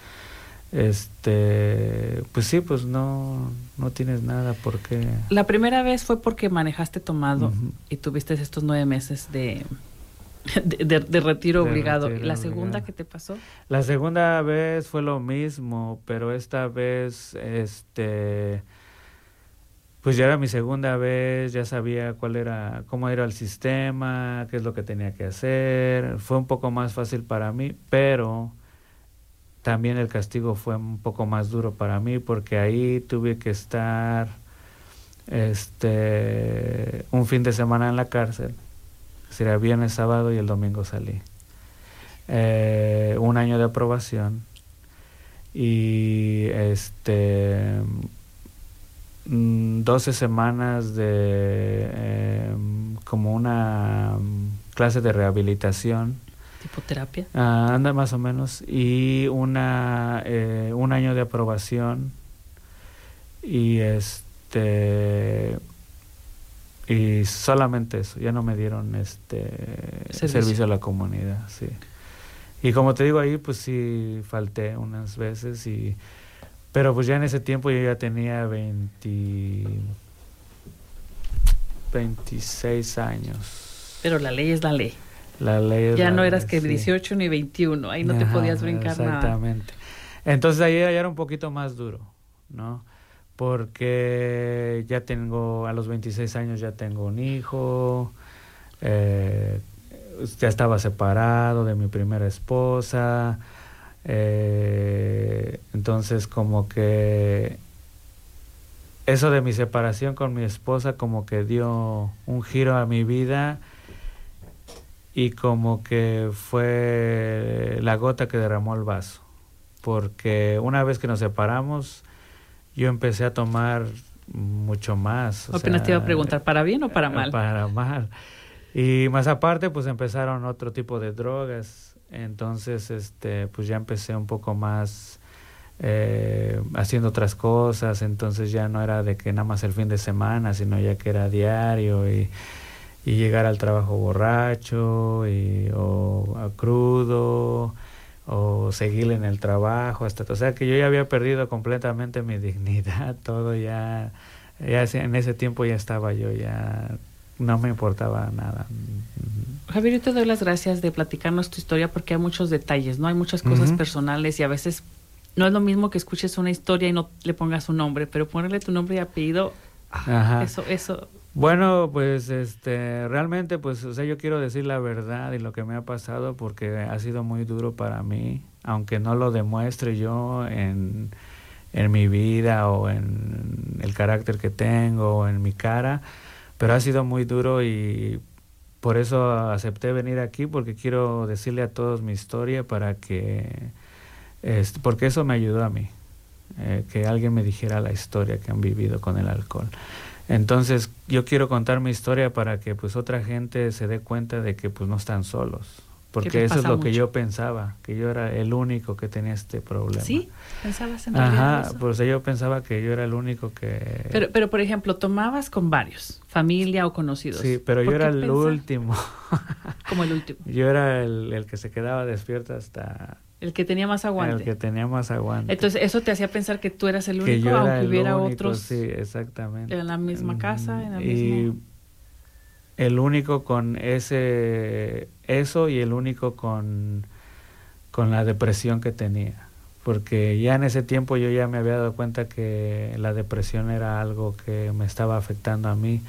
este, pues sí, pues no, no tienes nada porque... La primera vez fue porque manejaste tomado y tuviste estos nueve meses de de, retiro obligado. ¿La segunda que te pasó? La segunda vez fue lo mismo, pero esta vez, este, pues ya era mi segunda vez, ya sabía cuál era, cómo era el sistema, qué es lo que tenía que hacer. Fue un poco más fácil para mí, pero también el castigo fue un poco más duro para mí porque ahí tuve que estar este un fin de semana en la cárcel sería viernes, sábado y el domingo salí. Eh, un año de aprobación y este 12 mm, semanas de em, como una clase de rehabilitación. Tipo terapia ah, anda más o menos. Y una eh, un año de aprobación y este y solamente eso, ya no me dieron este servicio, a la comunidad, sí. Y como te digo ahí, pues sí falté unas veces y pero pues ya en ese tiempo yo ya tenía 20 26 años. Pero la ley es la ley. La ley Ya no eras que 18 ni 21, ahí no te podías brincar nada. Exactamente. Entonces ahí ya era un poquito más duro, ¿no? Porque ya tengo, a los 26 años ya tengo un hijo, eh, ya estaba separado de mi primera esposa, eh, entonces como que eso de mi separación con mi esposa como que dio un giro a mi vida y como que fue la gota que derramó el vaso, porque una vez que nos separamos, yo empecé a tomar mucho más. Apenas te iba a preguntar, ¿para bien o para mal? Para mal. Y más aparte, pues empezaron otro tipo de drogas. Entonces, este, pues ya empecé un poco más eh, haciendo otras cosas. Entonces ya no era de que nada más el fin de semana, sino ya que era diario y, y llegar al trabajo borracho y, o crudo o seguir en el trabajo, hasta, o sea que yo ya había perdido completamente mi dignidad, todo ya, ya en ese tiempo ya estaba yo, ya no me importaba nada. Javier, yo te doy las gracias de platicarnos tu historia porque hay muchos detalles, ¿no? Hay muchas cosas personales y a veces no es lo mismo que escuches una historia y no le pongas un nombre, pero ponerle tu nombre y apellido, eso, eso bueno, pues este, realmente, pues, o sea, yo quiero decir la verdad y lo que me ha pasado porque ha sido muy duro para mí, aunque no lo demuestre yo en, en mi vida o en el carácter que tengo o en mi cara, pero ha sido muy duro y por eso acepté venir aquí porque quiero decirle a todos mi historia para que, este, porque eso me ayudó a mí, eh, que alguien me dijera la historia que han vivido con el alcohol. Entonces yo quiero contar mi historia para que pues otra gente se dé cuenta de que pues no están solos. Porque eso es lo que yo pensaba, que yo era el único que tenía este problema. Sí, pensabas en Ajá, pues yo pensaba que yo era el único que... Pero, pero por ejemplo, tomabas con varios, familia o conocidos. Sí, pero yo era el último. Como el último. Yo era el, el que se quedaba despierto hasta El que tenía más aguante. El que tenía más aguante. Entonces, eso te hacía pensar que tú eras el único, aunque hubiera otros. Sí, exactamente. En la misma casa, en la y el único con ese, eso y el único con, con la depresión que tenía. Porque ya en ese tiempo yo ya me había dado cuenta que la depresión era algo que me estaba afectando a mí,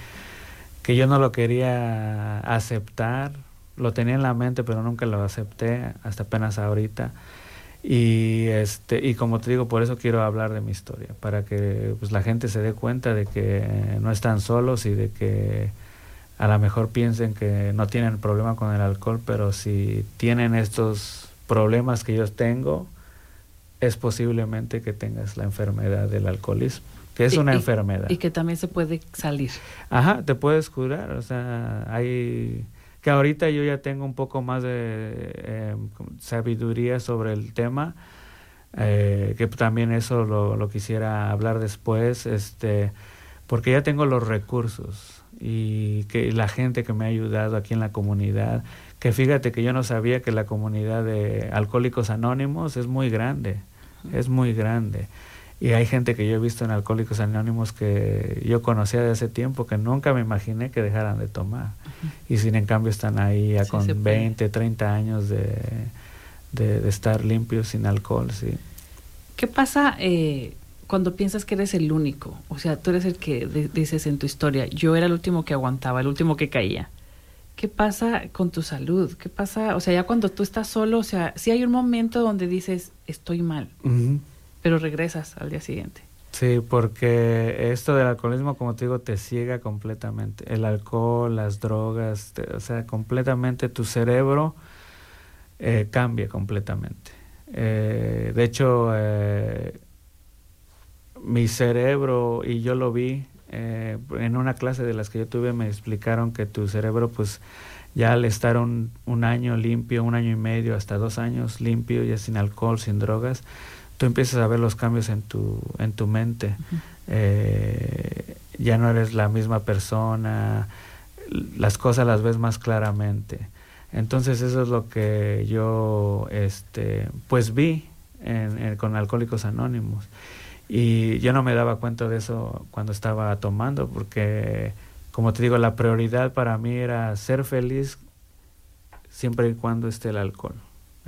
que yo no lo quería aceptar lo tenía en la mente, pero nunca lo acepté hasta apenas ahorita. Y este y como te digo, por eso quiero hablar de mi historia, para que pues, la gente se dé cuenta de que no están solos y de que a lo mejor piensen que no tienen problema con el alcohol, pero si tienen estos problemas que yo tengo, es posiblemente que tengas la enfermedad del alcoholismo, que es una enfermedad. Y que también se puede salir. Ajá, te puedes curar, o sea, hay que ahorita yo ya tengo un poco más de eh, sabiduría sobre el tema, eh, que también eso lo, lo, quisiera hablar después, este, porque ya tengo los recursos y que la gente que me ha ayudado aquí en la comunidad, que fíjate que yo no sabía que la comunidad de alcohólicos anónimos es muy grande, es muy grande. Y hay gente que yo he visto en Alcohólicos Anónimos que yo conocía de hace tiempo que nunca me imaginé que dejaran de tomar. Y sin en cambio están ahí ya con 20, 30 años de, de, estar limpios sin alcohol, sí. ¿Qué pasa eh, cuando piensas que eres el único? O sea, tú eres el que dices en tu historia, yo era el último que aguantaba, el último que caía. ¿Qué pasa con tu salud? ¿Qué pasa? O sea, ya cuando tú estás solo, o sea, si hay un momento donde dices, estoy mal pero regresas al día siguiente. Sí, porque esto del alcoholismo, como te digo, te ciega completamente. El alcohol, las drogas, o sea, completamente tu cerebro eh, cambia completamente. Eh, de hecho, eh, mi cerebro, y yo lo vi en una clase de las que yo tuve, me explicaron que tu cerebro, pues, ya al estar un, un año limpio, un año y medio, hasta dos años limpio, ya sin alcohol, sin drogas, tú empiezas a ver los cambios en tu, en tu mente. Eh, ya no eres la misma persona, las cosas las ves más claramente. Entonces eso es lo que yo este, pues vi en, con Alcohólicos Anónimos. Y yo no me daba cuenta de eso cuando estaba tomando, porque como te digo, la prioridad para mí era ser feliz siempre y cuando esté el alcohol.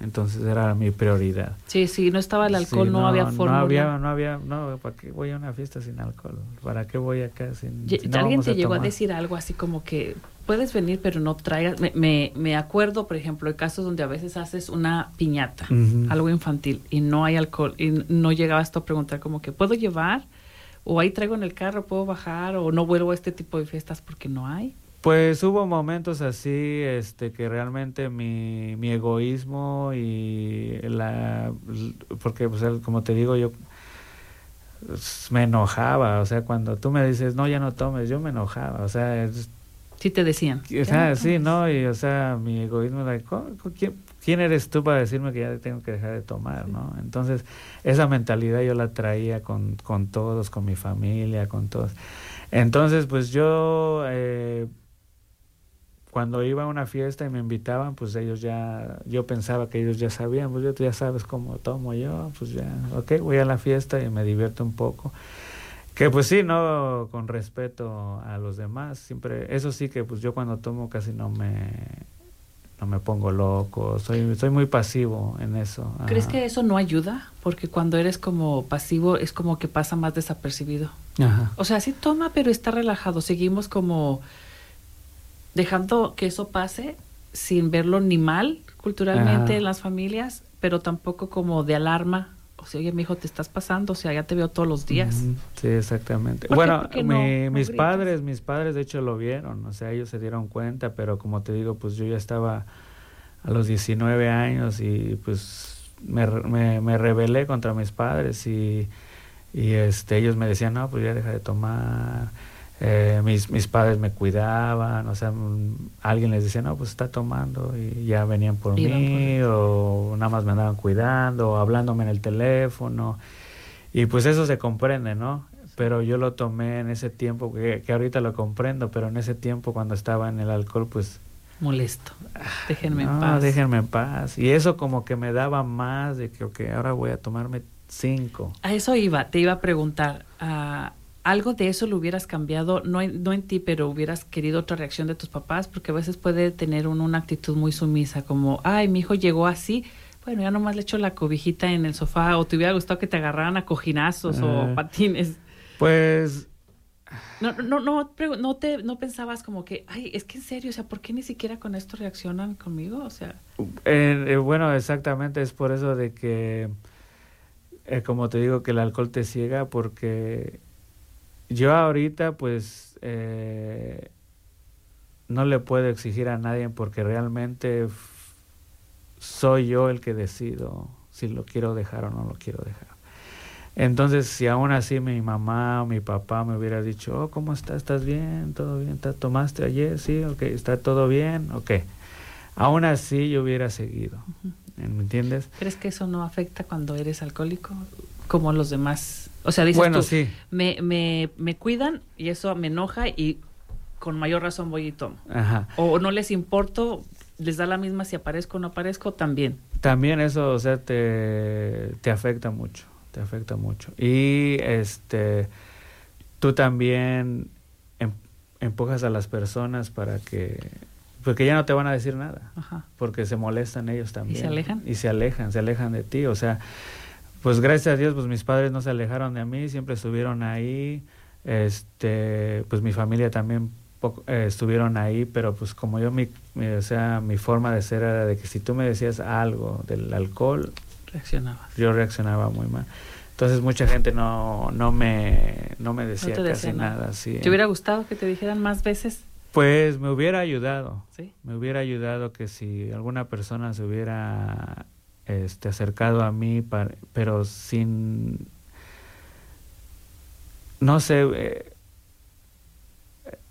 Entonces era mi prioridad. Sí, sí, no estaba el alcohol, no, había forma. No había, no había, no, ¿para qué voy a una fiesta sin alcohol? ¿Para qué voy acá sin, ¿Alguien te llegó a decir algo así como que puedes venir pero no traigas? Me, me, me acuerdo, por ejemplo, de casos donde a veces haces una piñata, algo infantil, y no hay alcohol, y no llegabas tú a preguntar como que, ¿puedo llevar? O ahí traigo en el carro, ¿puedo bajar? O no vuelvo a este tipo de fiestas porque no hay. Pues hubo momentos así, este, que realmente mi, mi egoísmo y la, porque pues como te digo yo, me enojaba, o sea, cuando tú me dices, no, ya no tomes, yo me enojaba, o sea... sí te decían. O sea, sí, ¿no? Y, o sea, mi egoísmo era, ¿quién, ¿quién eres tú para decirme que ya tengo que dejar de tomar, no? Entonces, esa mentalidad yo la traía con, con todos, con mi familia, con todos. Entonces, pues yo... Eh, cuando iba a una fiesta y me invitaban, pues ellos ya, yo pensaba que ellos ya sabían, pues tú ya sabes cómo tomo yo, pues ya, ok, voy a la fiesta y me divierto un poco. Que pues sí, no con respeto a los demás, siempre, eso sí que pues yo cuando tomo casi no me, no me pongo loco, soy, soy muy pasivo en eso. ¿Crees que eso no ayuda? Porque cuando eres como pasivo es como que pasa más desapercibido. Ajá. O sea, sí toma, pero está relajado, seguimos como dejando que eso pase sin verlo ni mal culturalmente en las familias, pero tampoco como de alarma. O sea, oye, mi hijo, te estás pasando, o sea, ya te veo todos los días. Sí, exactamente. Bueno, mis padres, mis padres de hecho lo vieron, o sea, ellos se dieron cuenta, pero como te digo, pues yo ya estaba a los 19 años y pues me, me, me rebelé contra mis padres y, y este, ellos me decían, no, pues ya deja de tomar eh, mis, mis padres me cuidaban, o sea, mm, alguien les decía, no, pues está tomando y ya venían por mí, o nada más me andaban cuidando, o hablándome en el teléfono, y pues eso se comprende, ¿no? Pero yo lo tomé en ese tiempo, que, que ahorita lo comprendo, pero en ese tiempo cuando estaba en el alcohol, pues molesto. Déjenme en paz. déjenme en paz. Y eso como que me daba más de que, ok, ahora voy a tomarme cinco. A eso iba, te iba a preguntar, uh, ¿algo de eso lo hubieras cambiado? No en, no en ti, pero hubieras querido otra reacción de tus papás, porque a veces puede tener uno una actitud muy sumisa, como, ay, mi hijo llegó así, bueno, ya nomás le echo la cobijita en el sofá, o te hubiera gustado que te agarraran a cojinazos o patines. Pues no, no, no, no, te, no pensabas como que, ay, es que en serio, o sea, ¿por qué ni siquiera con esto reaccionan conmigo? O sea. Eh, bueno, exactamente, es por eso de que, eh, como te digo, que el alcohol te ciega, porque yo ahorita, pues, eh, no le puedo exigir a nadie porque realmente soy yo el que decido si lo quiero dejar o no lo quiero dejar. Entonces, si aún así mi mamá o mi papá me hubiera dicho, oh, ¿cómo estás? ¿Estás bien? ¿Todo bien? ¿Te tomaste ayer? Sí, ok, ¿está todo bien? Ok. Aún así yo hubiera seguido. ¿Me entiendes? ¿Crees que eso no afecta cuando eres alcohólico? Como los demás. O sea, dices bueno, tú, sí. me, me, me cuidan y eso me enoja y con mayor razón voy y tomo. Ajá. O no les importo, les da la misma si aparezco o no aparezco, también. También eso, o sea, te, te afecta mucho te afecta mucho. Y este, tú también em, empujas a las personas para que, porque ya no te van a decir nada, porque se molestan ellos también. ¿Y se alejan? Y se alejan, se alejan de ti, o sea, pues gracias a Dios, pues mis padres no se alejaron de mí, siempre estuvieron ahí, este, pues mi familia también eh, estuvieron ahí, pero pues como yo, mi, o sea, mi forma de ser era de que si tú me decías algo del alcohol, Reaccionaba. Yo reaccionaba muy mal. Entonces mucha gente no, no, me, no me decía, casi nada. sí. ¿Te hubiera gustado que te dijeran más veces? Pues me hubiera ayudado. ¿Sí? Me hubiera ayudado que si alguna persona se hubiera este, acercado a mí, pero sin... No sé, eh,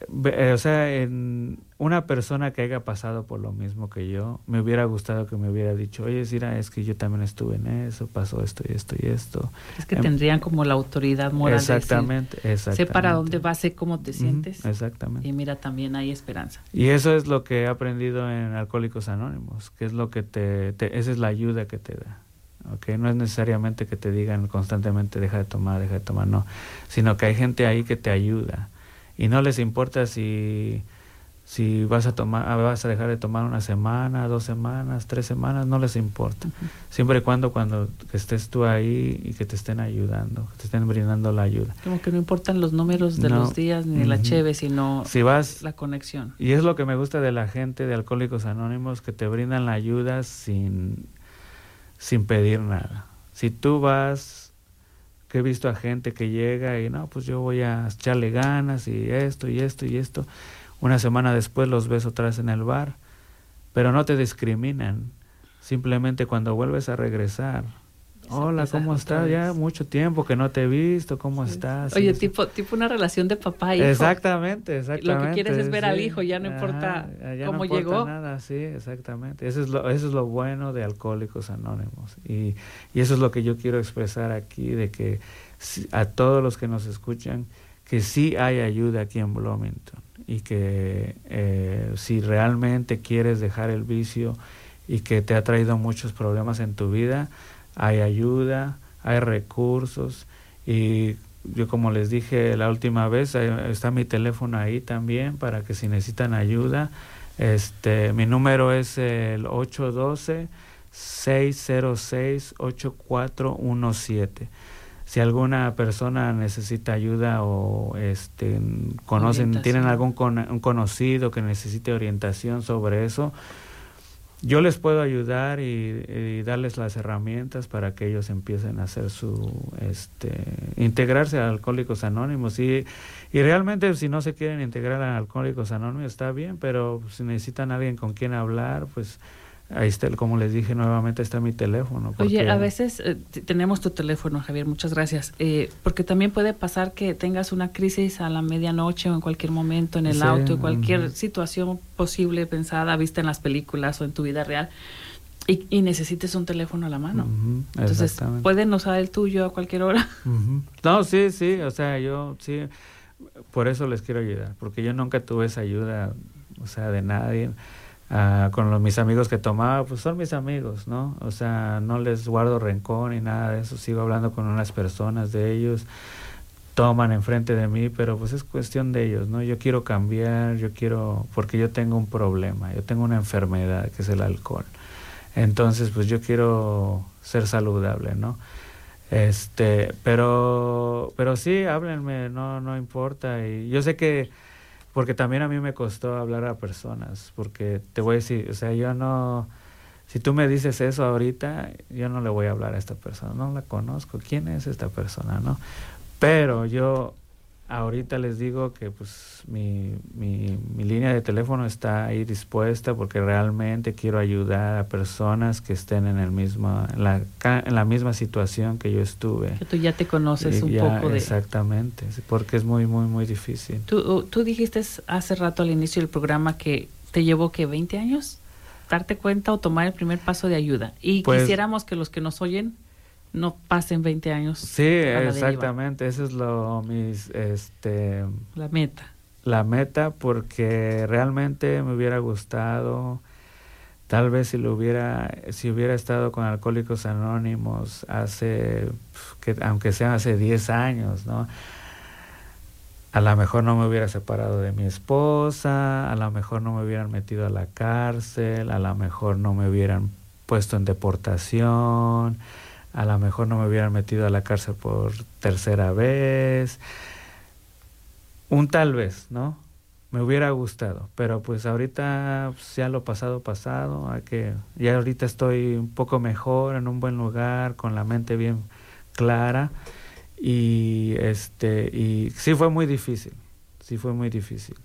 o sea, en una persona que haya pasado por lo mismo que yo, me hubiera gustado que me hubiera dicho, oye, Sira, es que yo también estuve en eso, pasó esto y esto y esto. Es que tendrían como la autoridad moral. Exactamente, de exactamente. Sé para dónde vas, sé cómo te sientes. exactamente. Y mira, también hay esperanza. Y eso es lo que he aprendido en Alcohólicos Anónimos, que es lo que te, esa es la ayuda que te da. Okay, no es necesariamente que te digan constantemente deja de tomar, deja de tomar, no, sino que hay gente ahí que te ayuda y no les importa si si vas a tomar ah, vas a dejar de tomar una semana dos semanas tres semanas no les importa. Siempre y cuando cuando estés tú ahí y que te estén ayudando que te estén brindando la ayuda. Como que no importan los números de los días ni la cheve sino si vas la conexión. y es lo que me gusta de la gente de alcohólicos anónimos que te brindan la ayuda sin sin pedir nada. Si tú vas que he visto a gente que llega y no, pues yo voy a echarle ganas y esto y esto y esto. Una semana después los ves otra vez en el bar, pero no te discriminan. Simplemente cuando vuelves a regresar, Hola, ¿cómo estás? Ya mucho tiempo que no te he visto, ¿cómo estás? Oye, tipo, tipo una relación de papá hijo. Exactamente, exactamente. Lo que quieres es ver al hijo, ya no importa cómo no importa llegó. nada, sí, exactamente. Eso es lo, eso es lo bueno de Alcohólicos Anónimos. Y, y eso es lo que yo quiero expresar aquí, de que a todos los que nos escuchan, que sí hay ayuda aquí en Bloomington y que eh, si realmente quieres dejar el vicio y que te ha traído muchos problemas en tu vida, hay ayuda, hay recursos y yo como les dije la última vez, está mi teléfono ahí también para que si necesitan ayuda, este mi número es el 812 606 8417. Si alguna persona necesita ayuda o este conocen tienen algún un conocido que necesite orientación sobre eso, yo les puedo ayudar y, darles las herramientas para que ellos empiecen a hacer su este integrarse a alcohólicos anónimos. Y, y realmente si no se quieren integrar a alcohólicos anónimos está bien pero si necesitan alguien con quien hablar pues Ahí está, como les dije nuevamente, está mi teléfono. Oye, a veces eh, tenemos tu teléfono, Javier, muchas gracias. Eh, porque también puede pasar que tengas una crisis a la medianoche o en cualquier momento en el auto, cualquier situación posible, pensada, vista en las películas o en tu vida real. Y, necesites un teléfono a la mano. Entonces, pueden usar el tuyo a cualquier hora. No, sí, sí, o sea, yo sí, por eso les quiero ayudar, porque yo nunca tuve esa ayuda, o sea, de nadie Ah, con los, mis amigos que tomaba, pues son mis amigos, ¿no? O sea, no les guardo rencor ni nada de eso, sigo hablando con unas personas de ellos, toman enfrente de mí, pero pues es cuestión de ellos, ¿no? Yo quiero cambiar, yo quiero, porque yo tengo un problema, yo tengo una enfermedad que es el alcohol. Entonces, pues yo quiero ser saludable, ¿no? Este, pero, pero sí, háblenme, no, no importa. Y yo sé que porque también a mí me costó hablar a personas, porque te voy a decir, o sea, yo no, si tú me dices eso ahorita, yo no le voy a hablar a esta persona, no la conozco, ¿quién es esta persona? ¿No? Pero yo ahorita les digo que pues mi, mi, mi, línea de teléfono está ahí dispuesta porque realmente quiero ayudar a personas que estén en el mismo en la, en la misma situación que yo estuve. Que tú ya te conoces un poco de exactamente porque es muy muy muy difícil. Tú, tú dijiste hace rato al inicio del programa que te llevó que 20 años darte cuenta o tomar el primer paso de ayuda y pues quisiéramos que los que nos oyen no pasen 20 años. Sí, exactamente, eso es lo mis este la meta. La meta porque realmente me hubiera gustado tal vez si lo hubiera si hubiera estado con Alcohólicos Anónimos hace que aunque sea hace 10 años, ¿no? A lo mejor no me hubiera separado de mi esposa, a lo mejor no me hubieran metido a la cárcel, a lo mejor no me hubieran puesto en deportación, a lo mejor no me hubieran metido a la cárcel por tercera vez. Un tal vez, ¿no? Me hubiera gustado, pero pues ahorita pues, ya lo pasado pasado, hay que ya ahorita estoy un poco mejor, en un buen lugar, con la mente bien clara y este y sí fue muy difícil, sí fue muy difícil.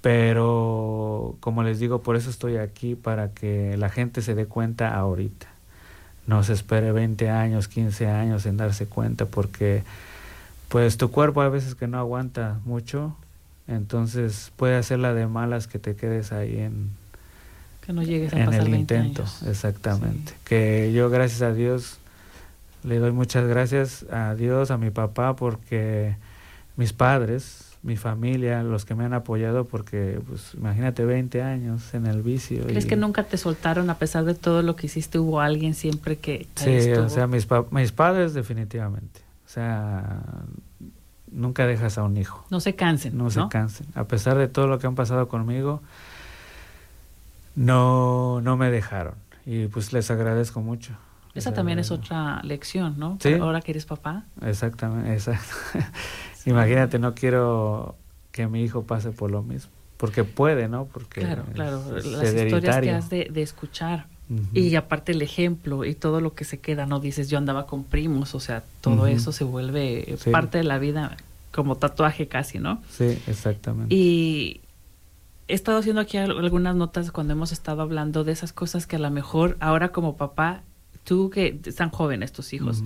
Pero como les digo, por eso estoy aquí para que la gente se dé cuenta ahorita no se espere 20 años, 15 años en darse cuenta porque pues tu cuerpo a veces que no aguanta mucho, entonces puede hacerla de malas que te quedes ahí en que no llegues a en el intento, exactamente. Que yo gracias a Dios le doy muchas gracias a Dios, a mi papá porque mis padres mi familia, los que me han apoyado, porque pues imagínate 20 años en el vicio. ¿Crees que nunca te soltaron a pesar de todo lo que hiciste? ¿Hubo alguien siempre que... Sí, o sea, mis, mis padres definitivamente. O sea, nunca dejas a un hijo. No se cansen. No, se cansen. A pesar de todo lo que han pasado conmigo, no, no me dejaron. Y pues les agradezco mucho. Esa también es otra lección, ¿no? ¿Sí? Ahora que eres papá. Exactamente, exacto. Imagínate, no quiero que mi hijo pase por lo mismo, porque puede, ¿no? Porque claro, claro, las historias que has de, escuchar. Y aparte el ejemplo y todo lo que se queda, no dices yo andaba con primos, o sea, todo eso se vuelve parte de la vida como tatuaje casi, ¿no? Sí, exactamente. Y he estado haciendo aquí algunas notas cuando hemos estado hablando de esas cosas que a lo mejor ahora como papá, tú que están jóvenes tus hijos,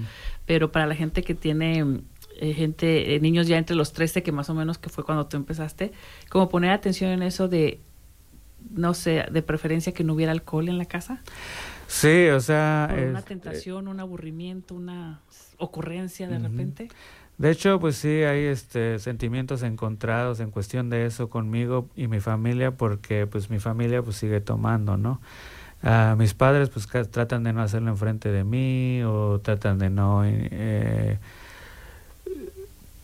pero para la gente que tiene gente, eh, niños ya entre los 13, que más o menos que fue cuando tú empezaste, como poner atención en eso de, no sé, de preferencia que no hubiera alcohol en la casa. Sí, o sea... una tentación, un aburrimiento, una ocurrencia de repente. De hecho, pues sí, hay este, sentimientos encontrados en cuestión de eso conmigo y mi familia, porque pues mi familia pues sigue tomando, ¿no? Uh, mis padres pues tratan de no hacerlo enfrente de mí o tratan de no... Eh,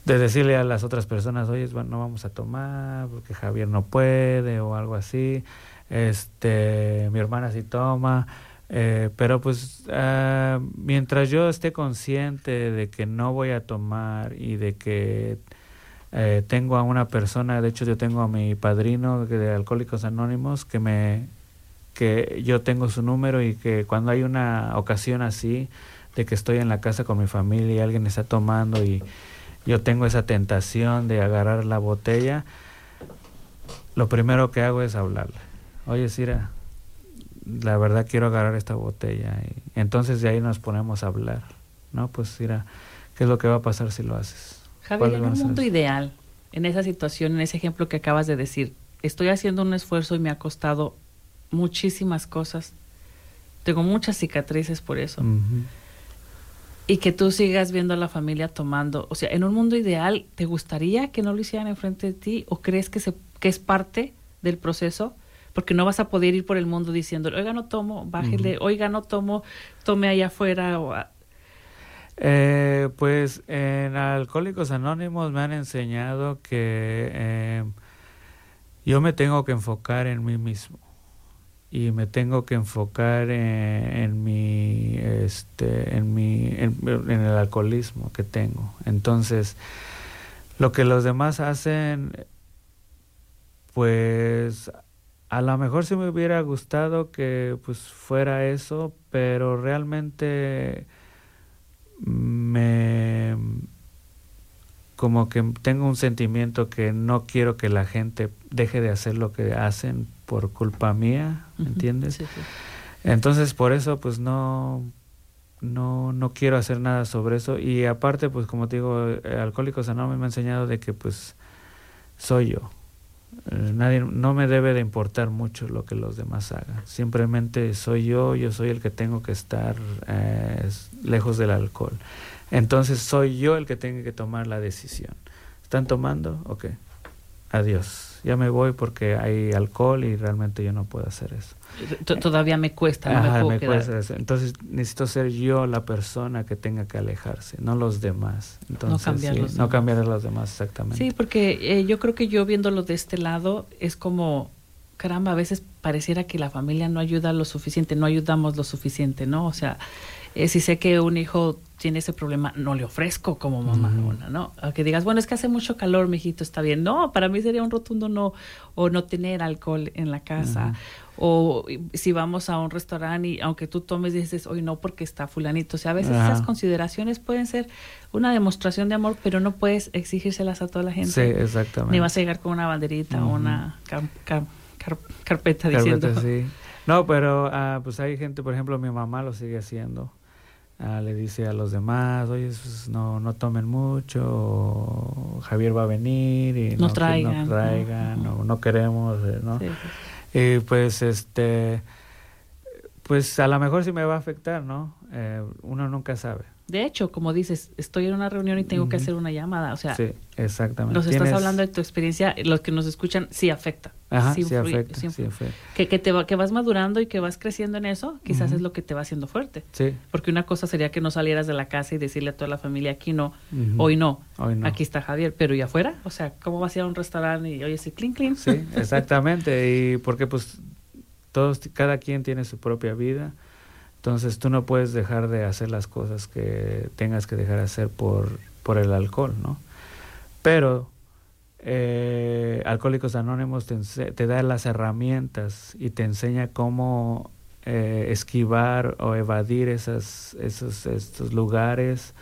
de decirle a las otras personas, oye, no vamos a tomar porque Javier no puede o algo así. Este, mi hermana sí toma, eh, pero pues ah, mientras yo esté consciente de que no voy a tomar y de que eh, tengo a una persona, de hecho yo tengo a mi padrino de Alcohólicos Anónimos que me que yo tengo su número y que cuando hay una ocasión así de que estoy en la casa con mi familia y alguien está tomando y yo tengo esa tentación de agarrar la botella, lo primero que hago es hablarle. Oye, Sira, la verdad quiero agarrar esta botella. Y entonces de ahí nos ponemos a hablar. ¿No? Pues, Sira, ¿qué es lo que va a pasar si lo haces? Javier, en un mundo ideal, en esa situación, en ese ejemplo que acabas de decir, estoy haciendo un esfuerzo y me ha costado muchísimas cosas. Tengo muchas cicatrices por eso y que tú sigas viendo a la familia tomando. O sea, en un mundo ideal, ¿te gustaría que no lo hicieran enfrente de ti o crees que, se, que es parte del proceso? porque no vas a poder ir por el mundo diciendo, oiga, no tomo, bájele, oiga, no tomo, tome allá afuera. O eh, pues en Alcohólicos Anónimos me han enseñado que eh, yo me tengo que enfocar en mí mismo y me tengo que enfocar en, mi este en mi en, el alcoholismo que tengo. Entonces lo que los demás hacen pues a lo mejor sí me hubiera gustado que pues fuera eso pero realmente me como que tengo un sentimiento que no quiero que la gente deje de hacer lo que hacen por culpa mía, ¿me entiendes? Entonces por eso pues no no no quiero hacer nada sobre eso y aparte pues como te digo, eh, Alcohólicos Anónimos me ha enseñado de que pues soy yo. Eh, nadie no me debe de importar mucho lo que los demás hagan. Simplemente soy yo, yo soy el que tengo que estar eh, lejos del alcohol. Entonces soy yo el que tengo que tomar la decisión. ¿Están tomando? Ok. Adiós. Ya me voy porque hay alcohol y realmente yo no puedo hacer eso. Todavía me cuesta, no me, puedo Cuesta eso. Entonces necesito ser yo la persona que tenga que alejarse, no los demás. Entonces, no cambiar, los, no cambiar a los demás, exactamente. Sí, porque eh, yo creo que yo viéndolo de este lado es como, caramba, a veces pareciera que la familia no ayuda lo suficiente, no ayudamos lo suficiente, ¿no? O sea, eh, si sé que un hijo tiene ese problema, no le ofrezco como mamá una, ¿no? que digas, bueno, es que hace mucho calor, mijito, está bien. No, para mí sería un rotundo no, o no tener alcohol en la casa. O si vamos a un restaurante y aunque tú tomes dices, hoy no porque está fulanito. O sea, a veces esas consideraciones pueden ser una demostración de amor, pero no puedes exigírselas a toda la gente. Sí, exactamente. Ni vas a llegar con una banderita o una carpeta diciendo. Sí. No, pero ah, pues hay gente, por ejemplo, mi mamá lo sigue haciendo Ah, le dice a los demás, oye, pues, no, no tomen mucho, Javier va a venir y no, traigan, no, traigan no, no, queremos, eh, ¿no? Y pues, este, pues a lo mejor sí me va a afectar, ¿no? Eh, uno nunca sabe. De hecho, como dices, estoy en una reunión y tengo que hacer una llamada, o sea, sí, exactamente. Nos estás hablando de tu experiencia, los que nos escuchan sí afecta. Ajá, sí, afecta, sí afecta. Que, que, te que vas madurando y que vas creciendo en eso, quizás es lo que te va haciendo fuerte. Sí. Porque una cosa sería que no salieras de la casa y decirle a toda la familia, aquí no, hoy, no, hoy no, aquí está Javier, pero ¿y afuera? O sea, ¿cómo vas a ir a un restaurante y oye, sí, clean, clean? Sí, exactamente, y porque pues todos, cada quien tiene su propia vida entonces tú no puedes dejar de hacer las cosas que tengas que dejar de hacer por, por el alcohol, ¿no? Pero eh, Alcohólicos Anónimos te, da las herramientas y te enseña cómo eh, esquivar o evadir esas, esos estos lugares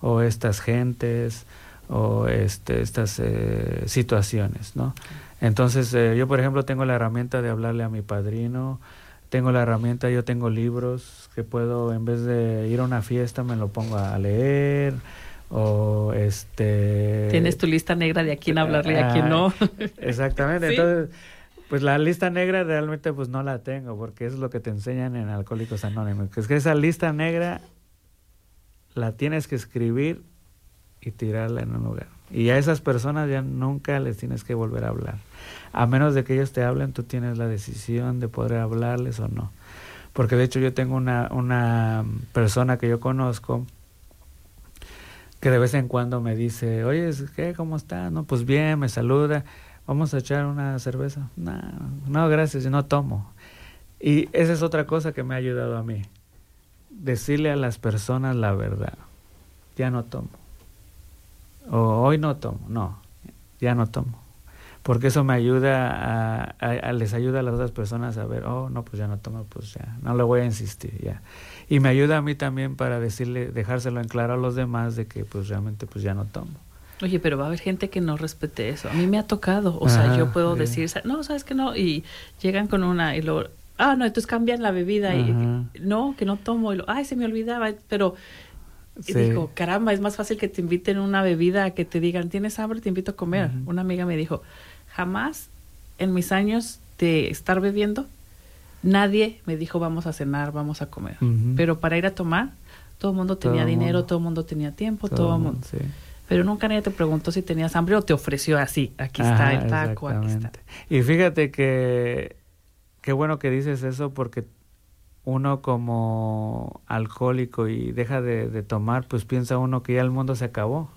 o estas gentes o este, estas eh, situaciones, ¿no? Entonces yo, por ejemplo, tengo la herramienta de hablarle a mi padrino, tengo la herramienta, yo tengo libros que puedo, en vez de ir a una fiesta, me lo pongo a leer o este... Tienes tu lista negra de a quién hablarle y a quién no. Exactamente, entonces, pues la lista negra realmente pues no la tengo, porque eso es lo que te enseñan en Alcohólicos Anónimos, que es que esa lista negra la tienes que escribir y tirarla en un lugar. Y a esas personas ya nunca les tienes que volver a hablar a menos de que ellos te hablen, tú tienes la decisión de poder hablarles o no. Porque de hecho yo tengo una, una persona que yo conozco que de vez en cuando me dice, oye, ¿qué? ¿Cómo estás? No, pues bien, me saluda. Vamos a echar una cerveza. No, no, gracias, no tomo. Y esa es otra cosa que me ha ayudado a mí. Decirle a las personas la verdad. Ya no tomo. O hoy no tomo. No, ya no tomo porque eso me ayuda a, les ayuda a las otras personas a ver, oh, no, pues ya no tomo, pues ya, no le voy a insistir, ya. Y me ayuda a mí también para decirle, dejárselo en claro a los demás de que pues realmente pues ya no tomo. Oye, pero va a haber gente que no respete eso. A mí me ha tocado, o sea, yo puedo decir, no, sabes que no, y llegan con una y luego, ah, no, entonces cambian la bebida y no, que no tomo, y lo, ay, se me olvidaba, pero dijo, caramba, es más fácil que te inviten una bebida que te digan, tienes hambre, te invito a comer. Una amiga me dijo, jamás en mis años de estar bebiendo, nadie me dijo vamos a cenar, vamos a comer. Pero para ir a tomar, todo el mundo tenía dinero, todo el mundo tenía tiempo, todo el mundo. Pero nunca nadie te preguntó si tenías hambre o te ofreció así, aquí está el taco, aquí está. Y fíjate que qué bueno que dices eso porque uno como alcohólico y deja de, tomar, pues piensa uno que ya el mundo se acabó.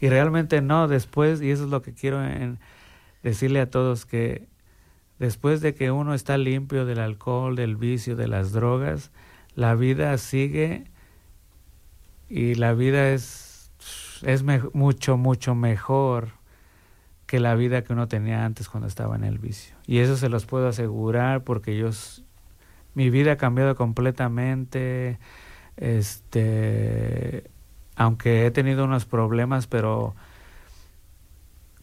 Y realmente no, después, y eso es lo que quiero decirle a todos, que después de que uno está limpio del alcohol, del vicio, de las drogas, la vida sigue y la vida es, es mucho, mucho mejor que la vida que uno tenía antes cuando estaba en el vicio. Y eso se los puedo asegurar porque yo mi vida ha cambiado completamente. Este, aunque he tenido unos problemas, pero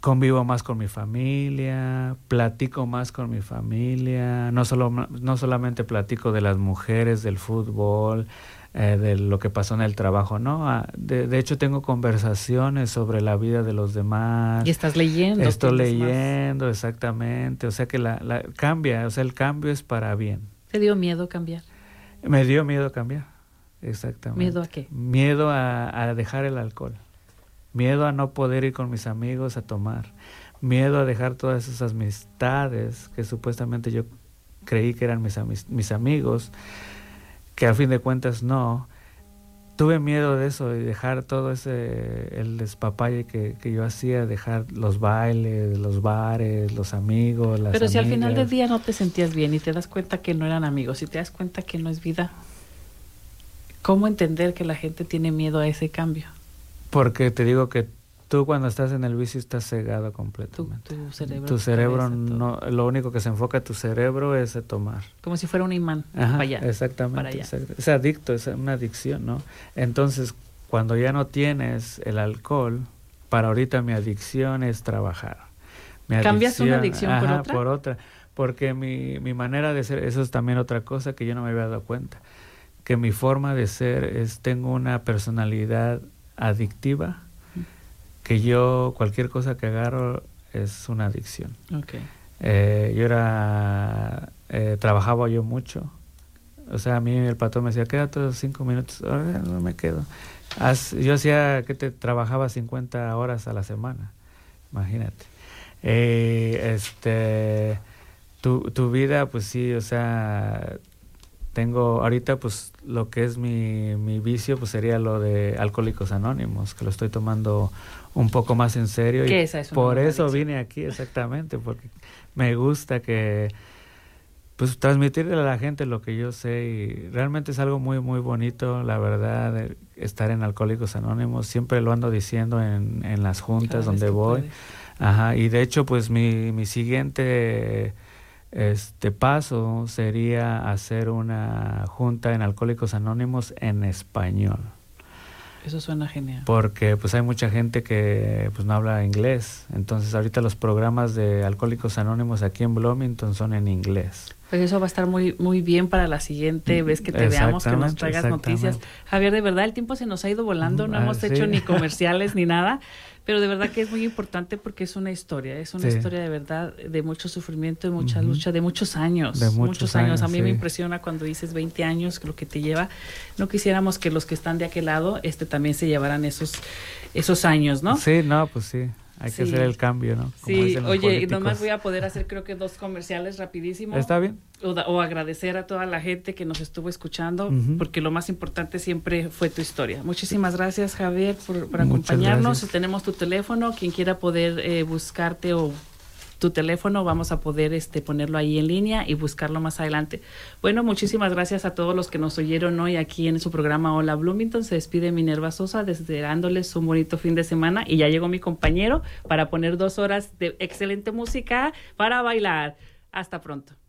convivo más con mi familia, platico más con mi familia, no, solo, no solamente platico de las mujeres, del fútbol, eh, de lo que pasó en el trabajo, ¿no? Ah, de, de, hecho, tengo conversaciones sobre la vida de los demás. Y estás leyendo. Estoy leyendo, exactamente. O sea que la, la, cambia, o sea, el cambio es para bien. ¿Te dio miedo cambiar? Me dio miedo cambiar, exactamente. ¿Miedo a qué? Miedo a, dejar el alcohol. Miedo a no poder ir con mis amigos a tomar. Miedo a dejar todas esas amistades que supuestamente yo creí que eran mis, mis amigos, que a fin de cuentas no tuve miedo de eso, de dejar todo ese, el despapalle que, que yo hacía, dejar los bailes, los bares, los amigos, las Pero si al final del día no te sentías bien y te das cuenta que no eran amigos y te das cuenta que no es vida, ¿cómo entender que la gente tiene miedo a ese cambio? Porque te digo que Tú cuando estás en el vicio estás cegado completamente. Tu, cerebro. Tu cerebro no, lo único que se enfoca a tu cerebro es a tomar. Como si fuera un imán para allá. Exactamente. Es adicto, es una adicción, ¿no? Entonces, cuando ya no tienes el alcohol, para ahorita mi adicción es trabajar. ¿Cambias una adicción por otra? por otra. Porque mi, mi manera de ser, eso es también otra cosa que yo no me había dado cuenta. Que mi forma de ser es, tengo una personalidad adictiva que yo cualquier cosa que agarro es una adicción. Okay. Eh, yo era, eh, trabajaba yo mucho. O sea, a mí el patrón me decía, quédate cinco minutos. Ahora no me quedo. yo hacía que te trabajaba 50 horas a la semana. Imagínate. Eh, este, tu, tu vida, pues sí, o sea, tengo ahorita pues lo que es mi, mi vicio pues sería lo de alcohólicos anónimos que lo estoy tomando un poco más en serio. y por eso vine aquí, exactamente, porque me gusta que pues transmitirle a la gente lo que yo sé y realmente es algo muy muy bonito la verdad estar en Alcohólicos Anónimos. Siempre lo ando diciendo en, en las juntas donde voy. ajá y de hecho pues mi, mi siguiente este paso sería hacer una junta en Alcohólicos Anónimos en español eso suena genial. Porque pues hay mucha gente que pues no habla inglés. Entonces ahorita los programas de Alcohólicos Anónimos aquí en Bloomington son en inglés. Pues eso va a estar muy muy bien para la siguiente vez que te veamos, que nos traigas noticias. Javier, de verdad el tiempo se nos ha ido volando, no hemos hecho ni comerciales ni nada, pero de verdad que es muy importante porque es una historia, es una historia de verdad de mucho sufrimiento, de mucha lucha, de muchos años, de muchos, años. A mí me impresiona cuando dices 20 años, lo que te lleva. No quisiéramos que los que están de aquel lado este también se llevaran esos esos años, ¿no? Sí, no, pues sí. Hay que hacer el cambio, ¿no? sí, oye, nomás voy a poder hacer creo que dos comerciales rapidísimo. Está bien. O, agradecer a toda la gente que nos estuvo escuchando, porque lo más importante siempre fue tu historia. Muchísimas gracias, Javier, por, acompañarnos. Tenemos tu teléfono, quien quiera poder eh, buscarte o tu teléfono, vamos a poder este, ponerlo ahí en línea y buscarlo más adelante. Bueno, muchísimas gracias a todos los que nos oyeron hoy aquí en su programa Hola Bloomington. Se despide Minerva Sosa deseándoles un bonito fin de semana y ya llegó mi compañero para poner dos horas de excelente música para bailar. Hasta pronto.